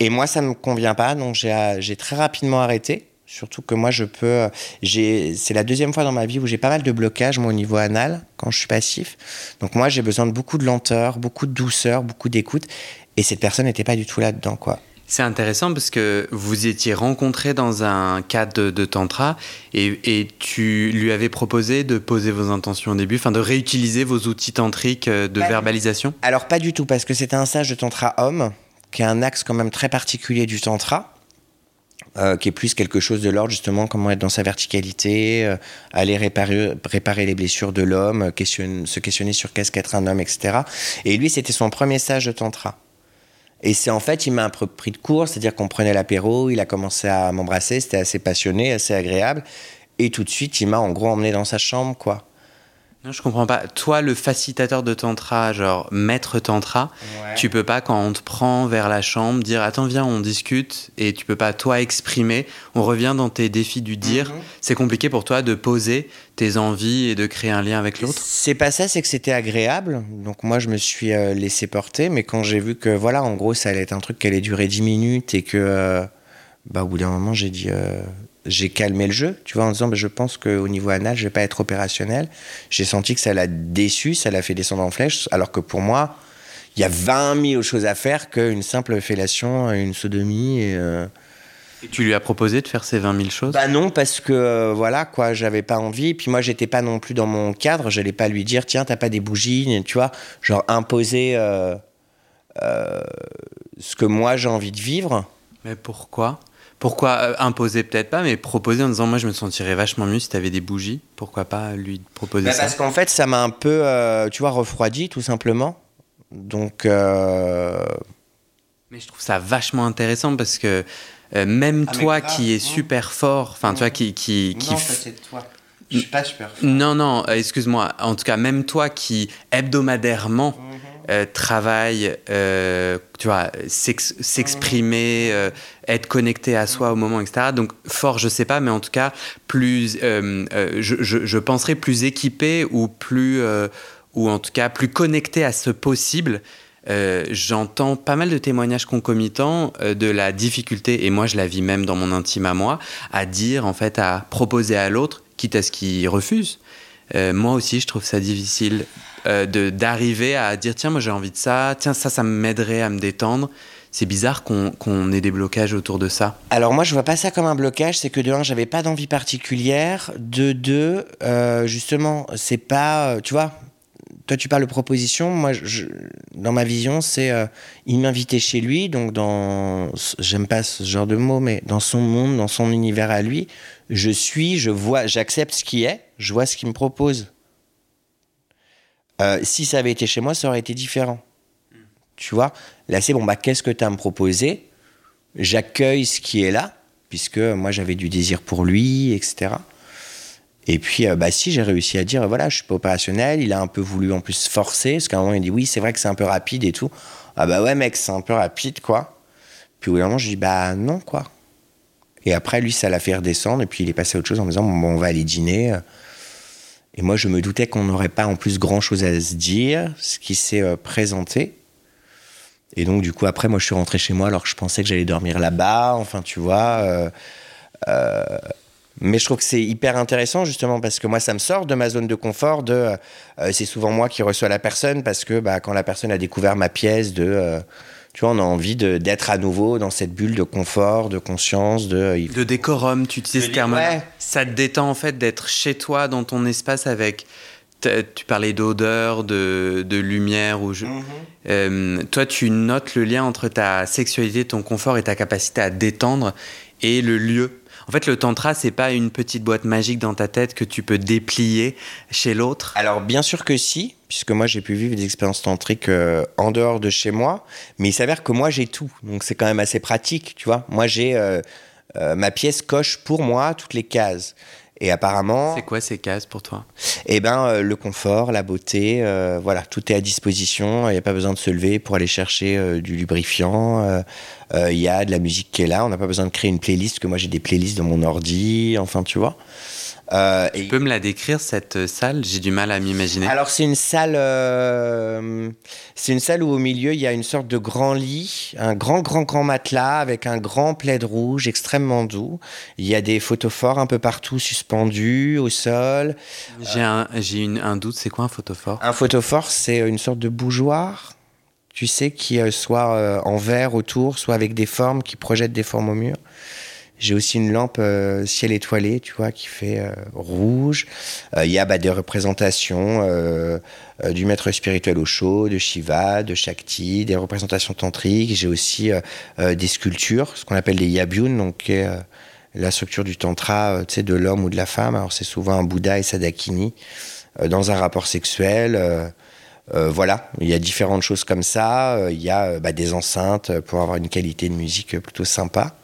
Euh, Et moi, ça me convient pas, donc j'ai j'ai très rapidement arrêté. Surtout que moi, je peux. j'ai C'est la deuxième fois dans ma vie où j'ai pas mal de blocages, moi, au niveau anal, quand je suis passif. Donc, moi, j'ai besoin de beaucoup de lenteur, beaucoup de douceur, beaucoup d'écoute. Et cette personne n'était pas du tout là-dedans, quoi. C'est intéressant parce que vous étiez rencontrés dans un cadre de, de tantra et, et tu lui avais proposé de poser vos intentions au début, enfin de réutiliser vos outils tantriques euh, de Pas du- verbalisation? Alors pas du tout, parce que c'était un stage de tantra homme, qui est un axe quand même très particulier du tantra, euh, qui est plus quelque chose de l'ordre justement comment être dans sa verticalité, euh, aller réparer, les blessures de l'homme, euh, se questionner sur qu'est-ce qu'être un homme, etc. Et lui, c'était son premier stage de tantra. Et c'est en fait, il m'a un pris de court, c'est-à-dire qu'on prenait l'apéro, il a commencé à m'embrasser, c'était assez passionné, assez agréable. Et tout de suite, il m'a en gros emmené dans sa chambre, quoi. Non, je comprends pas. Toi, le facilitateur de tantra, genre maître tantra, tu peux pas quand on te prend vers la chambre dire attends viens on discute et tu peux pas toi exprimer. On revient dans tes défis du dire. Mhm. C'est compliqué pour toi de poser tes envies et de créer un lien avec l'autre? C'est pas ça, c'est que c'était agréable. Donc moi, je me suis euh, laissé porter. Mais quand j'ai vu que, voilà, en gros, ça allait être un truc qui allait durer 10 minutes et que, euh, bah, au bout d'un moment, j'ai dit, euh, j'ai calmé le jeu, tu vois, en disant, bah, je pense qu'au niveau anal, je vais pas être opérationnel. J'ai senti que ça l'a déçu, ça l'a fait descendre en flèche, alors que pour moi, il y a 20 000 choses à faire qu'une simple fellation, une sodomie et... euh, Et tu lui as proposé de faire ces 20 000 choses? Bah non, parce que euh, voilà, quoi, j'avais pas envie. Puis moi, j'étais pas non plus dans mon cadre. J'allais pas lui dire, tiens, t'as pas des bougies, tu vois, genre imposer euh, ce que moi j'ai envie de vivre. Mais pourquoi? Pourquoi euh, imposer peut-être pas, mais proposer en disant moi je me sentirais vachement mieux si t'avais des bougies. Pourquoi pas lui proposer Bah, ça parce qu'en fait, ça m'a un peu, euh, tu vois, refroidi, tout simplement. Donc, euh, Mais je trouve ça vachement intéressant parce que euh, même Ah, toi grave, qui est non. super fort, enfin tu vois qui qui, qui f- c'est de toi. Je suis pas super. non non euh, excuse-moi en tout cas même toi qui hebdomadairement Mhm. Euh, travaille euh, tu vois s'ex- s'exprimer euh, être connecté à soi au moment etc donc fort je sais pas mais en tout cas plus je, je, je penserais plus équipé ou plus ou en tout cas plus connecté à ce possible j'entends pas mal de témoignages concomitants de la difficulté, et moi je la vis même dans mon intime à moi, à dire, en fait, à proposer à l'autre, quitte à ce qu'il refuse. Euh, moi aussi, je trouve ça difficile euh, d'arriver à dire, tiens, moi j'ai envie de ça, tiens, ça, ça m'aiderait à me détendre. C'est bizarre qu'on ait des blocages autour de ça. Alors moi je vois pas ça comme un blocage, c'est que de un j'avais pas d'envie particulière, de deux euh, justement c'est pas, tu vois, toi tu parles de proposition, moi dans ma vision c'est il m'invitait chez lui donc dans j'aime pas ce genre de mot mais dans son monde, dans son univers à lui, je suis, je vois, j'accepte ce qui est, je vois ce qu'il me propose. Euh, si ça avait été chez moi ça aurait été différent. Tu vois, là c'est bon bah qu'est-ce que tu as à me proposer? J'accueille ce qui est là, puisque moi j'avais du désir pour lui, etc. Et puis, euh, bah si, j'ai réussi à dire, voilà, je suis pas opérationnel. Il a un peu voulu en plus forcer, parce qu'à un moment il dit, oui, c'est vrai que c'est un peu rapide et tout. Ah bah ouais, mec, c'est un peu rapide, quoi. Puis au bout d'un moment, je dis, bah non, quoi. Et après, lui, ça l'a fait redescendre, et puis il est passé à autre chose en me disant, bon, on va aller dîner. Et moi, je me doutais qu'on n'aurait pas en plus grand chose à se dire, ce qui s'est euh, présenté. Et donc, du coup, après, moi, je suis rentré chez moi alors que je pensais que j'allais dormir là-bas. Enfin, tu vois. euh, euh, mais je trouve que c'est hyper intéressant justement parce que moi ça me sort de ma zone de confort de c'est souvent moi qui reçois la personne parce que bah, quand la personne a découvert ma pièce de tu vois on a envie de- d'être à nouveau dans cette bulle de confort de conscience de euh, De décorum, tu utilises ce terme. ouais. Ça te détend en fait d'être chez toi, dans ton espace avec. Tu parlais d'odeur, de, de lumière. Ou je- Euh, toi, tu notes le lien entre ta sexualité, ton confort et ta capacité à détendre et le lieu. En fait, le tantra, c'est pas une petite boîte magique dans ta tête que tu peux déplier chez l'autre. Alors bien sûr que si, puisque moi j'ai pu vivre des expériences tantriques euh, en dehors de chez moi, mais il s'avère que moi j'ai tout, donc c'est quand même assez pratique, tu vois. Moi j'ai euh, euh, ma pièce coche pour moi toutes les cases. Et apparemment, C'est quoi ces cases pour toi? eh ben, euh, le confort, la beauté, euh, voilà, tout est à disposition. Il n'y a pas besoin de se lever pour aller chercher euh, du lubrifiant. Euh, euh, Il y a de la musique qui est là. On n'a pas besoin de créer une playlist, que moi j'ai des playlists dans mon ordi. Enfin, tu vois. Euh, et- Tu peux me la décrire, cette euh, salle? J'ai du mal à m'imaginer. alors c'est une salle, euh, c'est une salle où au milieu il y a une sorte de grand lit, un grand grand grand matelas avec un grand plaid rouge extrêmement doux. Il y a des photophores un peu partout suspendus au sol. J'ai un, j'ai une- un doute, c'est quoi un photophore? Un photophore c'est une sorte de bougeoir, tu sais, qui soit en verre autour, soit avec des formes qui projettent des formes au mur. J'ai aussi une lampe euh, ciel étoilé, tu vois, qui fait euh, rouge. Euh, Il y a bah, des représentations du maître spirituel au chaud, de Shiva, de Shakti, des représentations tantriques. J'ai aussi des sculptures, ce qu'on appelle des yabyun, donc la structure du tantra, tu sais, de l'homme ou de la femme. Alors c'est souvent un Bouddha et sa Dakini euh, dans un rapport sexuel. voilà, il y a différentes choses comme ça. Il y a bah, des enceintes pour avoir une qualité de musique plutôt sympa.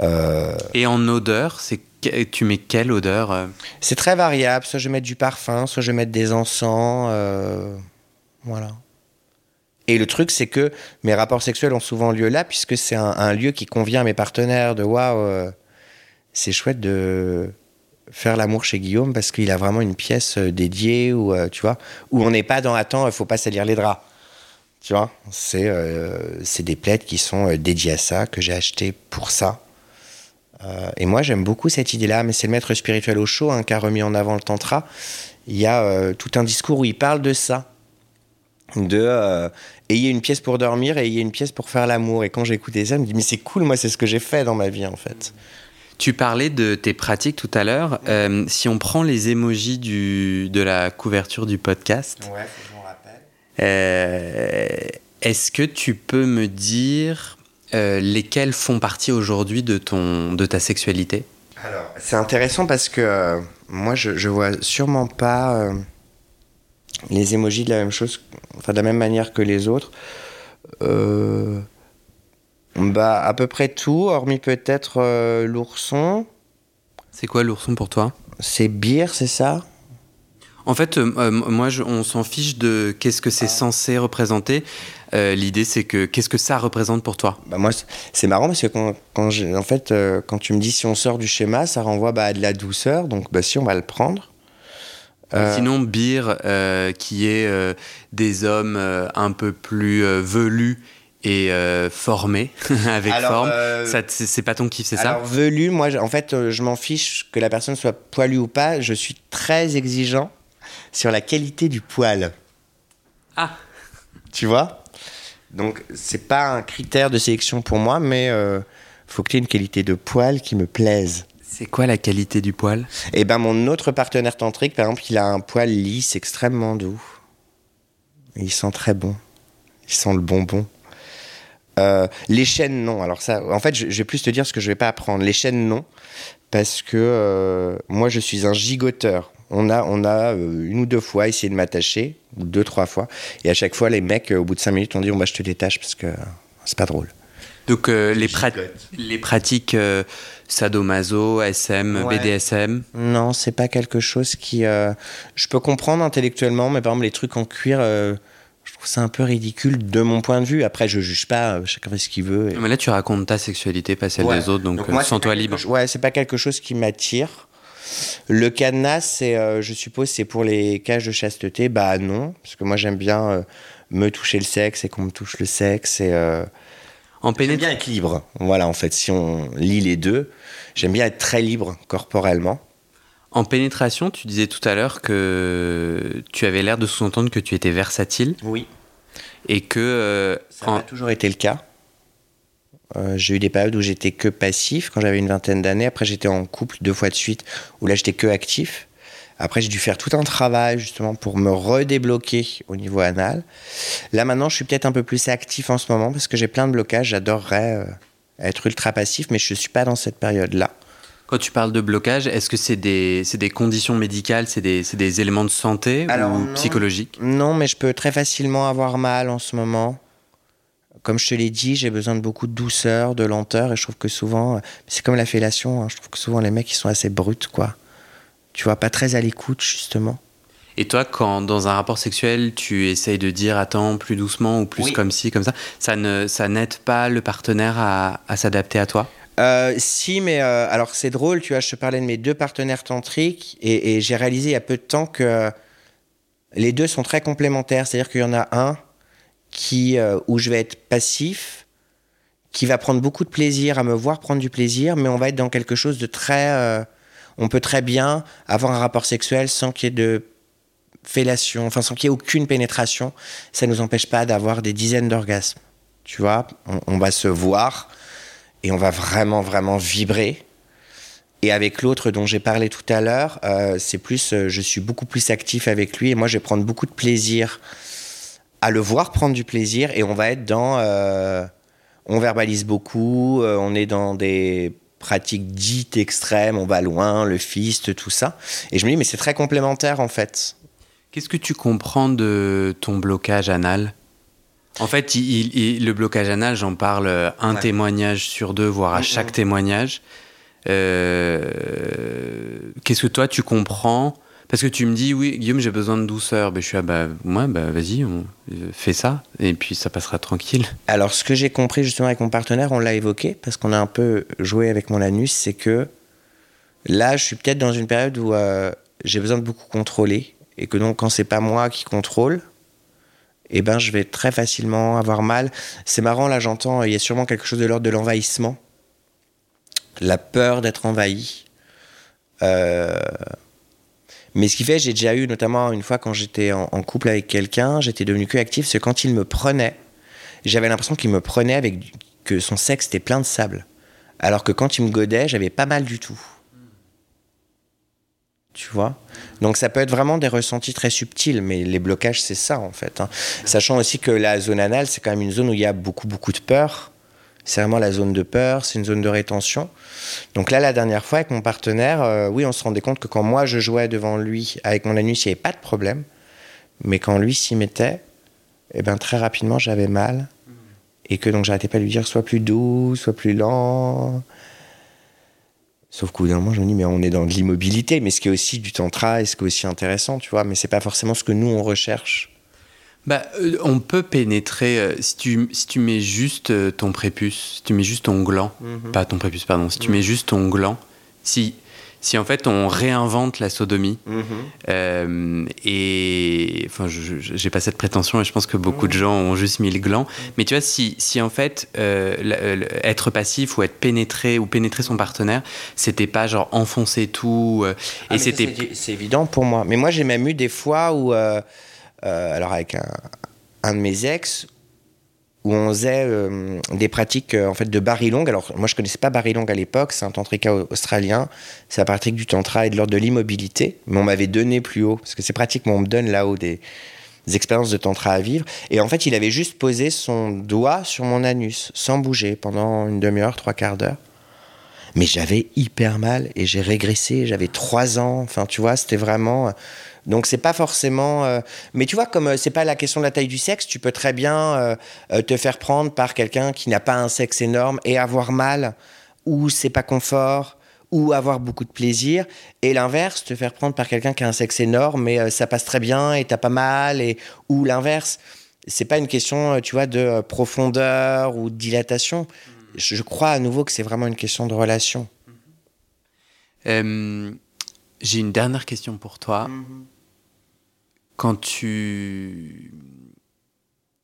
Euh, Et en odeur, c'est tu mets quelle odeur euh c'est très variable. Soit je mettre du parfum, soit je mettre des encens. euh, voilà. Et le truc, c'est que mes rapports sexuels ont souvent lieu là, puisque c'est un, un lieu qui convient à mes partenaires. De waouh, c'est chouette de faire l'amour chez Guillaume parce qu'il a vraiment une pièce dédiée où, euh, tu vois, où on n'est pas dans attends, il faut pas salir les draps. Tu vois, c'est euh, des plaids qui sont dédiés à ça, que j'ai acheté pour ça. Euh, et moi, j'aime beaucoup cette idée-là, mais c'est le maître spirituel au chaud hein, qui a remis en avant le tantra. Il y a euh, tout un discours où il parle de ça. De euh, ayez une pièce pour dormir et ayez une pièce pour faire l'amour. Et quand j'ai écouté ça, je me dis, mais c'est cool, moi, c'est ce que j'ai fait dans ma vie, en fait. Tu parlais de tes pratiques tout à l'heure. Si on prend les émojis du, de la couverture du podcast, Ouais, faut que je m'en rappelle. est-ce que tu peux me dire euh, lesquels font partie aujourd'hui de, ton, de ta sexualité? Alors, c'est intéressant parce que euh, moi, je, je vois sûrement pas euh, les émojis de la même chose, enfin de la même manière que les autres. Bah, à peu près tout, hormis peut-être l'ourson. C'est quoi l'ourson pour toi? C'est bière, c'est ça? En fait, euh, euh, moi, je- on s'en fiche de qu'est-ce que c'est censé représenter. Euh, L'idée, c'est que qu'est-ce que ça représente pour toi? Bah moi, c'est- marrant parce que quand, en fait, euh, quand tu me dis si on sort du schéma, ça renvoie bah, à de la douceur. Donc, bah, si on va le prendre. Sinon, beer, qui est des hommes un peu plus velus et euh, formés, *laughs* avec Alors, forme, euh, c'est pas ton kiff, c'est ça? Alors velu, moi, en fait, je m'en fiche que la personne soit poilue ou pas. Je suis très exigeant sur la qualité du poil. Ah. Tu vois? Donc, c'est pas un critère de sélection pour moi, mais euh, faut que tu aies une qualité de poil qui me plaise. C'est quoi la qualité du poil? Et ben, mon autre partenaire tantrique, par exemple, il a un poil lisse, extrêmement doux. Il sent très bon. Il sent le bonbon. Euh, les chaînes, non. Alors ça, en fait, je, je vais plus te dire ce que je vais pas apprendre. Les chaînes, non, parce que euh, moi, je suis un gigoteur. On a, on a euh, une ou deux fois essayé de m'attacher, ou deux, trois fois, et à chaque fois, les mecs, euh, au bout de cinq minutes, ont dit, on bah, je te détache parce que euh, c'est pas drôle. Donc, euh, les, prat- gigote. les pratiques euh, sadomaso, SM, Ouais. BDSM, Non, c'est pas quelque chose qui. euh, je peux comprendre intellectuellement, mais par exemple, les trucs en cuir, euh, je trouve ça un peu ridicule de mon point de vue. Après, je juge pas, chacun fait ce qu'il veut. et- mais là, tu racontes ta sexualité, pas celle Ouais. des autres, donc, Donc euh, moi, c'est sens-toi libre. Ouais, c'est pas quelque chose qui m'attire. Le cadenas, c'est, euh, je suppose, c'est pour les cages de chasteté. Bah non, parce que moi j'aime bien euh, me toucher le sexe et qu'on me touche le sexe. Et, euh, En j'aime pénétration. bien être libre. Voilà, en fait, si on lit les deux, j'aime bien être très libre corporellement. En pénétration, tu disais tout à l'heure que tu avais l'air de sous-entendre que tu étais versatile Oui. et que Ça en- a toujours été le cas. Euh, j'ai eu des périodes où j'étais que passif quand j'avais une vingtaine d'années. Après, j'étais en couple deux fois de suite où là, j'étais que actif. Après, j'ai dû faire tout un travail justement pour me redébloquer au niveau anal. Là, maintenant, je suis peut-être un peu plus actif en ce moment parce que j'ai plein de blocages. J'adorerais euh, être ultra passif, mais je ne suis pas dans cette période-là. quand tu parles de blocage, est-ce que c'est des, c'est des conditions médicales, c'est des, c'est des éléments de santé Alors, ou non. psychologiques? Non, mais je peux très facilement avoir mal en ce moment. Comme je te l'ai dit, j'ai besoin de beaucoup de douceur, de lenteur, et je trouve que souvent, euh, c'est comme la fellation, hein, je trouve que souvent les mecs, ils sont assez bruts, quoi. Tu vois, pas très à l'écoute, justement. Et toi, quand dans un rapport sexuel, tu essayes de dire attends plus doucement ou plus Oui. comme ci, comme ça, ça ne ça n'aide pas le partenaire à, à s'adapter à toi? Euh, si, mais euh, alors c'est drôle, tu vois, je te parlais de mes deux partenaires tantriques, et, et j'ai réalisé il y a peu de temps que les deux sont très complémentaires. C'est-à-dire qu'il y en a un euh, où je vais être passif, qui va prendre beaucoup de plaisir à me voir prendre du plaisir, mais on va être dans quelque chose de très. euh, on peut très bien avoir un rapport sexuel sans qu'il y ait de fellation, enfin sans qu'il y ait aucune pénétration. Ça ne nous empêche pas d'avoir des dizaines d'orgasmes. Tu vois, on, va se voir et on va vraiment, vraiment vibrer. Et avec l'autre dont j'ai parlé tout à l'heure, euh, c'est plus, je suis beaucoup plus actif avec lui et moi je vais prendre beaucoup de plaisir à le voir prendre du plaisir et on va être dans, euh, on verbalise beaucoup, euh, on est dans des pratiques dites extrêmes, on va loin, le fist, tout ça. Et je me dis mais c'est très complémentaire en fait. Qu'est-ce que tu comprends de ton blocage anal? En fait, il- il- il- le blocage anal, j'en parle un Ouais. témoignage sur deux, voire à chaque témoignage. Euh, Qu'est-ce que toi tu comprends Parce que tu me dis, oui, Guillaume, j'ai besoin de douceur. Ben, je suis, ah bah, ouais, bah, vas-y, on euh, fais ça, et puis ça passera tranquille. Alors, ce que j'ai compris justement avec mon partenaire, on l'a évoqué parce qu'on a un peu joué avec mon anus, c'est que là, je suis peut-être dans une période où euh, j'ai besoin de beaucoup contrôler et que donc, quand c'est pas moi qui contrôle, eh ben, je vais très facilement avoir mal. C'est marrant, là, j'entends, il y a sûrement quelque chose de l'ordre de l'envahissement, la peur d'être envahi. Euh, Mais ce qui fait, j'ai déjà eu, notamment une fois quand j'étais en, couple avec quelqu'un, j'étais devenu que actif, c'est quand il me prenait, j'avais l'impression qu'il me prenait avec que son sexe était plein de sable. Alors que quand il me godait, j'avais pas mal du tout. Tu vois? Donc ça peut être vraiment des ressentis très subtils, mais les blocages, c'est ça en fait. hein. Sachant aussi que la zone anale, c'est quand même une zone où il y a beaucoup, beaucoup de peur. C'est vraiment la zone de peur, c'est une zone de rétention. Donc là, la dernière fois, avec mon partenaire, euh, oui, on se rendait compte que quand moi je jouais devant lui avec mon anus, il n'y avait pas de problème. Mais quand lui s'y mettait, eh ben, très rapidement, j'avais mal. Et que donc, j'arrêtais pas de lui dire soit plus doux, soit plus lent. Sauf qu'au bout d'un moment, je me dis, mais on est dans de l'immobilité, mais ce qui est aussi du tantra et ce qui est aussi intéressant, tu vois, mais c'est pas forcément ce que nous, on recherche. Bah, euh, on peut pénétrer euh, si tu, si tu mets juste euh, ton prépuce, si tu mets juste ton gland, pas ton prépuce, pardon, si tu mets juste ton gland, si, si en fait on réinvente la sodomie, euh, et enfin, j'ai pas cette prétention et je pense que beaucoup de gens ont juste mis le gland, mais tu vois, si, si en fait la- la- être passif ou être pénétré ou pénétrer son partenaire, c'était pas genre enfoncer tout, Ah, et ça, c'était. C'est évident pour moi. Mais moi, j'ai même eu des fois où, euh, alors avec un, de mes ex, où on faisait euh, des pratiques euh, en fait de barilong. Alors moi, je connaissais pas barilong à l'époque. C'est un tantrika au- australien. C'est la pratique du tantra et de l'ordre de l'immobilité. Mais on m'avait donné plus haut parce que ces pratiques, moi, on me donne là-haut des, des expériences de tantra à vivre. Et en fait, il avait juste posé son doigt sur mon anus sans bouger pendant une demi-heure, trois quarts d'heure. Mais j'avais hyper mal et j'ai régressé. J'avais trois ans. Enfin, tu vois, c'était vraiment. Donc, c'est pas forcément. euh, Mais tu vois, comme euh, c'est pas la question de la taille du sexe, tu peux très bien euh, te faire prendre par quelqu'un qui n'a pas un sexe énorme et avoir mal, ou c'est pas confort, ou avoir beaucoup de plaisir. Et l'inverse, te faire prendre par quelqu'un qui a un sexe énorme, mais euh, ça passe très bien et t'as pas mal, et ou l'inverse. C'est pas une question, tu vois, de profondeur ou de dilatation. Je je crois à nouveau que c'est vraiment une question de relation. Euh, J'ai une dernière question pour toi. Mhm. Quand tu...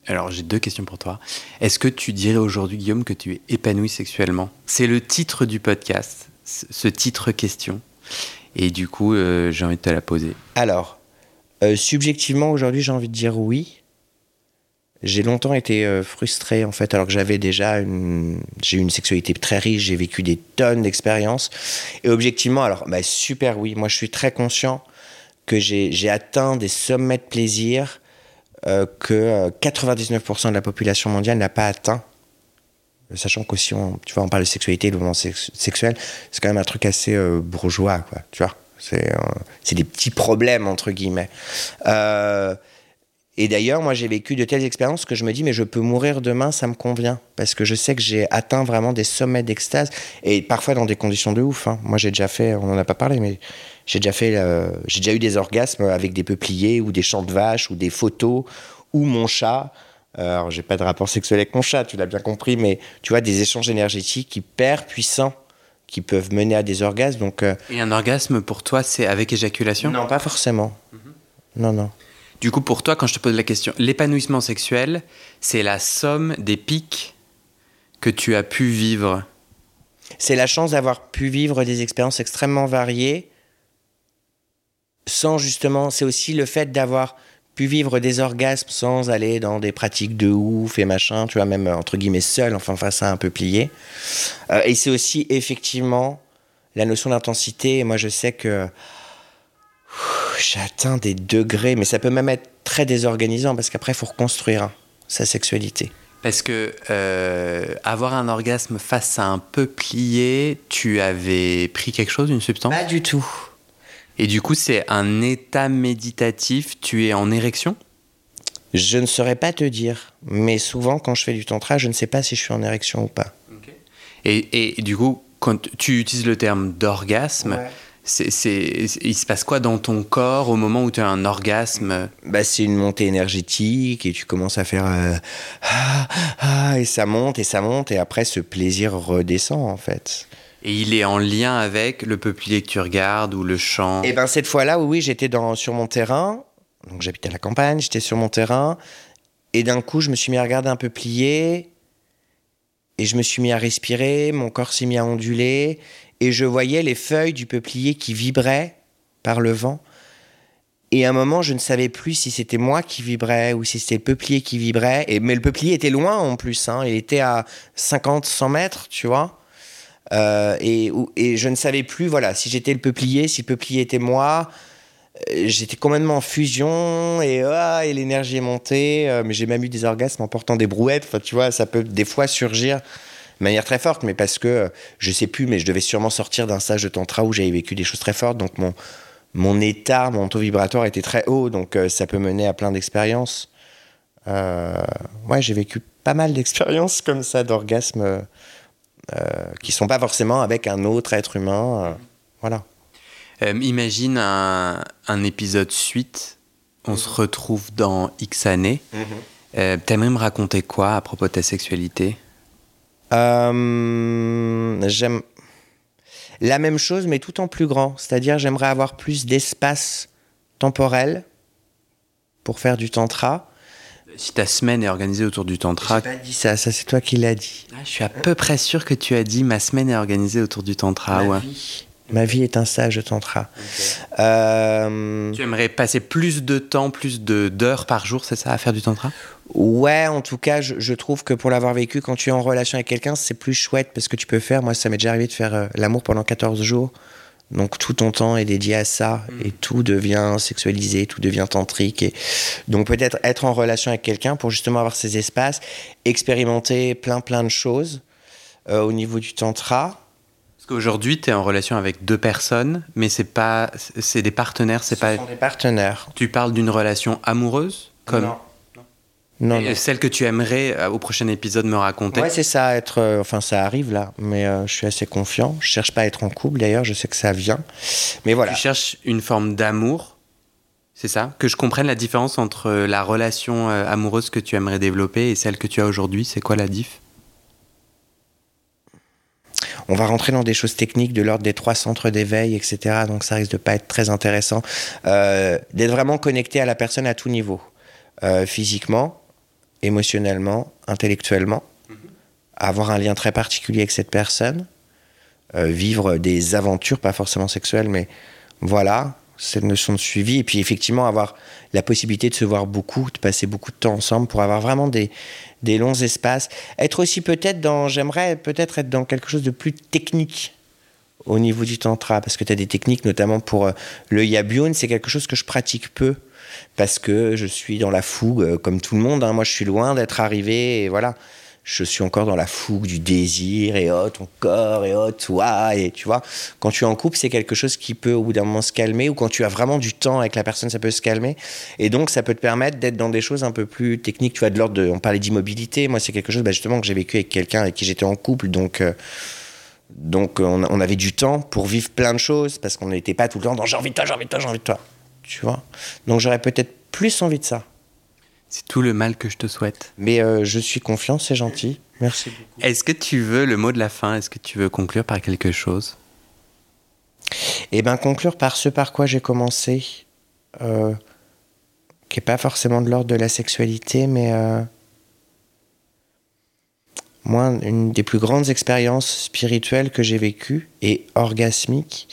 Alors j'ai deux questions pour toi. Est-ce que tu dirais aujourd'hui, Guillaume, que tu es épanoui sexuellement? C'est le titre du podcast, ce titre question. Et du coup, euh, j'ai envie de te la poser. Alors, euh, subjectivement, aujourd'hui, j'ai envie de dire oui. J'ai longtemps été euh, frustré, en fait, alors que j'avais déjà une... J'ai eu une sexualité très riche, j'ai vécu des tonnes d'expériences. Et objectivement, alors, bah, super oui. Moi, je suis très conscient que j'ai atteint des sommets de plaisir euh, que euh, 99% de la population mondiale n'a pas atteint. Sachant qu'aussi, tu vois, on parle de sexualité, de moment sex- sexuel, c'est quand même un truc assez euh, bourgeois, quoi. Tu vois, c'est euh, des petits problèmes entre guillemets. Euh, et d'ailleurs, moi, j'ai vécu de telles expériences que je me dis, mais je peux mourir demain, ça me convient, parce que je sais que j'ai atteint vraiment des sommets d'extase et parfois dans des conditions de ouf. hein. Moi, j'ai déjà fait, on en a pas parlé, mais j'ai déjà fait, euh, j'ai déjà eu des orgasmes avec des peupliers ou des champs de vaches ou des photos ou mon chat. Euh, Alors, j'ai pas de rapport sexuel avec mon chat, tu l'as bien compris, mais tu vois, des échanges énergétiques hyper puissants qui peuvent mener à des orgasmes. Donc, euh, Et un orgasme pour toi, c'est avec éjaculation? Non, pas forcément. Non, non. Du coup, pour toi, quand je te pose la question, l'épanouissement sexuel, c'est la somme des pics que tu as pu vivre? C'est la chance d'avoir pu vivre des expériences extrêmement variées sans justement, c'est aussi le fait d'avoir pu vivre des orgasmes sans aller dans des pratiques de ouf et machin, tu vois, même euh, entre guillemets seul, enfin face à un peu plié. Euh, et c'est aussi effectivement la notion d'intensité. Moi, je sais que j'atteins des degrés, mais ça peut même être très désorganisant parce qu'après, il faut reconstruire hein, sa sexualité. Parce que euh, avoir un orgasme face à un peuplier, tu avais pris quelque chose, une substance? Pas du tout. Et du coup, c'est un état méditatif. Tu es en érection? Je ne saurais pas te dire, mais souvent quand je fais du tantra, je ne sais pas si je suis en érection ou pas. et, et du coup, quand tu utilises le terme d'orgasme, c'est, c'est- c'est- il se passe quoi dans ton corps au moment où tu as un orgasme? Bah, c'est une montée énergétique et tu commences à faire euh, ah, ah, et ça monte et ça monte et après ce plaisir redescend en fait. Et il est en lien avec le peuplier que tu regardes ou le champ Et ben cette fois-là, oui, oui, j'étais sur mon terrain, donc j'habitais à la campagne, j'étais sur mon terrain et d'un coup je me suis mis à regarder un peu plié et je me suis mis à respirer, mon corps s'est mis à onduler et je voyais les feuilles du peuplier qui vibraient par le vent. Et à un moment, je ne savais plus si c'était moi qui vibrais ou si c'était le peuplier qui vibrait. Et, mais le peuplier était loin en plus. Hein. Il était à 50, 100 mètres, tu vois. Euh, et, et je ne savais plus, voilà, si j'étais le peuplier, si le peuplier était moi. Euh, J'étais complètement en fusion et, ah, et l'énergie est montée. euh, mais j'ai même eu des orgasmes en portant des brouettes. Enfin, tu vois, ça peut des fois surgir de manière très forte, mais parce que je sais plus, mais je devais sûrement sortir d'un stage de tantra où j'avais vécu des choses très fortes. Donc mon, mon état, mon taux vibratoire était très haut. Donc ça peut mener à plein d'expériences. Ouais, j'ai vécu pas mal d'expériences comme ça, d'orgasmes qui sont pas forcément avec un autre être humain. euh, voilà. Euh, imagine un, un épisode suite. On se retrouve dans X années. Euh, T'aimerais me raconter quoi à propos de ta sexualité? Euh, j'aime la même chose, mais tout en plus grand. C'est-à-dire, j'aimerais avoir plus d'espace temporel pour faire du tantra. Si ta semaine est organisée autour du tantra, J'ai pas dit ça, ça c'est toi qui l'as dit. Ah, je suis à peu près sûr que tu as dit ma semaine est organisée autour du tantra. Ma ouais. vie. Ma vie est un stage de tantra. Euh, Tu aimerais passer plus de temps, plus de d'heures par jour, c'est ça, à faire du tantra? Ouais, en tout cas, je, je trouve que pour l'avoir vécu, quand tu es en relation avec quelqu'un, c'est plus chouette parce que tu peux faire. Moi, ça m'est déjà arrivé de faire euh, l'amour pendant 14 jours. Donc tout ton temps est dédié à ça et tout devient sexualisé, tout devient tantrique. Et... Donc peut-être être en relation avec quelqu'un pour justement avoir ces espaces, expérimenter plein plein de choses euh, au niveau du tantra. Parce qu'aujourd'hui, tu es en relation avec deux personnes, mais c'est pas, c'est des partenaires, c'est Ce pas. sont des partenaires. Tu parles d'une relation amoureuse, comme Non. Non, Et non. celle que tu aimerais euh, au prochain épisode me raconter. Ouais, c'est ça, être. euh, enfin, ça arrive là, mais euh, je suis assez confiant. Je cherche pas à être en couple d'ailleurs, je sais que ça vient. Mais voilà. Tu cherches une forme d'amour, c'est ça? Que je comprenne la différence entre la relation amoureuse que tu aimerais développer et celle que tu as aujourd'hui, c'est quoi la diff? On va rentrer dans des choses techniques de l'ordre des trois centres d'éveil, etc. Donc ça risque de pas être très intéressant. D'être vraiment connecté à la personne à tout niveau, physiquement, émotionnellement, intellectuellement, avoir un lien très particulier avec cette personne, euh, vivre des aventures, pas forcément sexuelles, mais voilà, cette notion de suivi. Et puis effectivement, avoir la possibilité de se voir beaucoup, de passer beaucoup de temps ensemble pour avoir vraiment des, des longs espaces. Être aussi peut-être dans, j'aimerais peut-être être dans quelque chose de plus technique au niveau du tantra, parce que tu as des techniques, notamment pour euh, le yabyun, c'est quelque chose que je pratique peu, parce que je suis dans la fougue, euh, comme tout le monde. hein. Moi, je suis loin d'être arrivé, et voilà. Je suis encore dans la fougue du désir, et oh, ton corps, et oh, toi, et tu vois. Quand tu es en couple, c'est quelque chose qui peut, au bout d'un moment, se calmer, ou quand tu as vraiment du temps avec la personne, ça peut se calmer. Et donc, ça peut te permettre d'être dans des choses un peu plus techniques, tu vois, de l'ordre de. On parlait d'immobilité. Moi, c'est quelque chose, bah, justement, que j'ai vécu avec quelqu'un avec qui j'étais en couple, donc. euh, donc on, avait du temps pour vivre plein de choses parce qu'on n'était pas tout le temps dans j'ai envie de toi, j'ai envie de toi, j'ai envie de toi. Tu vois Donc j'aurais peut-être plus envie de ça. C'est tout le mal que je te souhaite. Mais euh, je suis confiant, c'est gentil. Merci beaucoup. Est-ce que tu veux le mot de la fin? Est-ce que tu veux conclure par quelque chose? Et bien conclure par ce par quoi j'ai commencé, euh, qui n'est pas forcément de l'ordre de la sexualité, mais euh, moi, une des plus grandes expériences spirituelles que j'ai vécues et orgasmiques,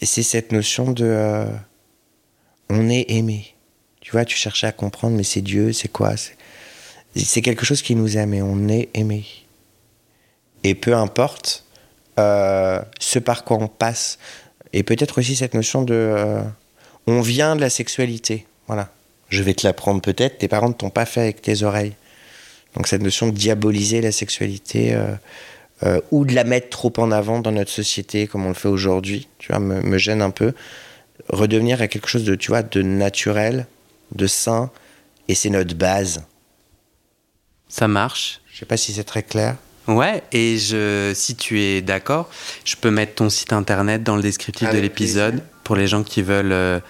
c'est cette notion de on est aimé. Tu vois, tu cherchais à comprendre, mais c'est Dieu, c'est quoi C'est quelque chose qui nous aime et on est aimé. Et peu importe euh, ce par quoi on passe, et peut-être aussi cette notion de euh, on vient de la sexualité. Voilà. Je vais te l'apprendre peut-être, tes parents ne t'ont pas fait avec tes oreilles. Donc cette notion de diaboliser la sexualité euh, euh, ou de la mettre trop en avant dans notre société comme on le fait aujourd'hui, tu vois, me, me gêne un peu. Redevenir à quelque chose de, tu vois, de naturel, de sain, et c'est notre base. Ça marche Je sais pas si c'est très clair. Ouais, et je, si tu es d'accord, je peux mettre ton site internet dans le descriptif de l'épisode pour les gens qui veulent euh,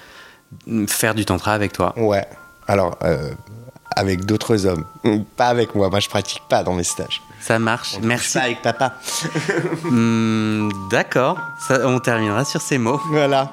faire du tantra avec toi. Ouais. Alors, euh, avec d'autres hommes. Pas avec moi. Moi, je pratique pas dans mes stages. Ça marche, merci. Pas avec papa. *laughs* Hmm, D'accord, Ça, on terminera sur ces mots. Voilà.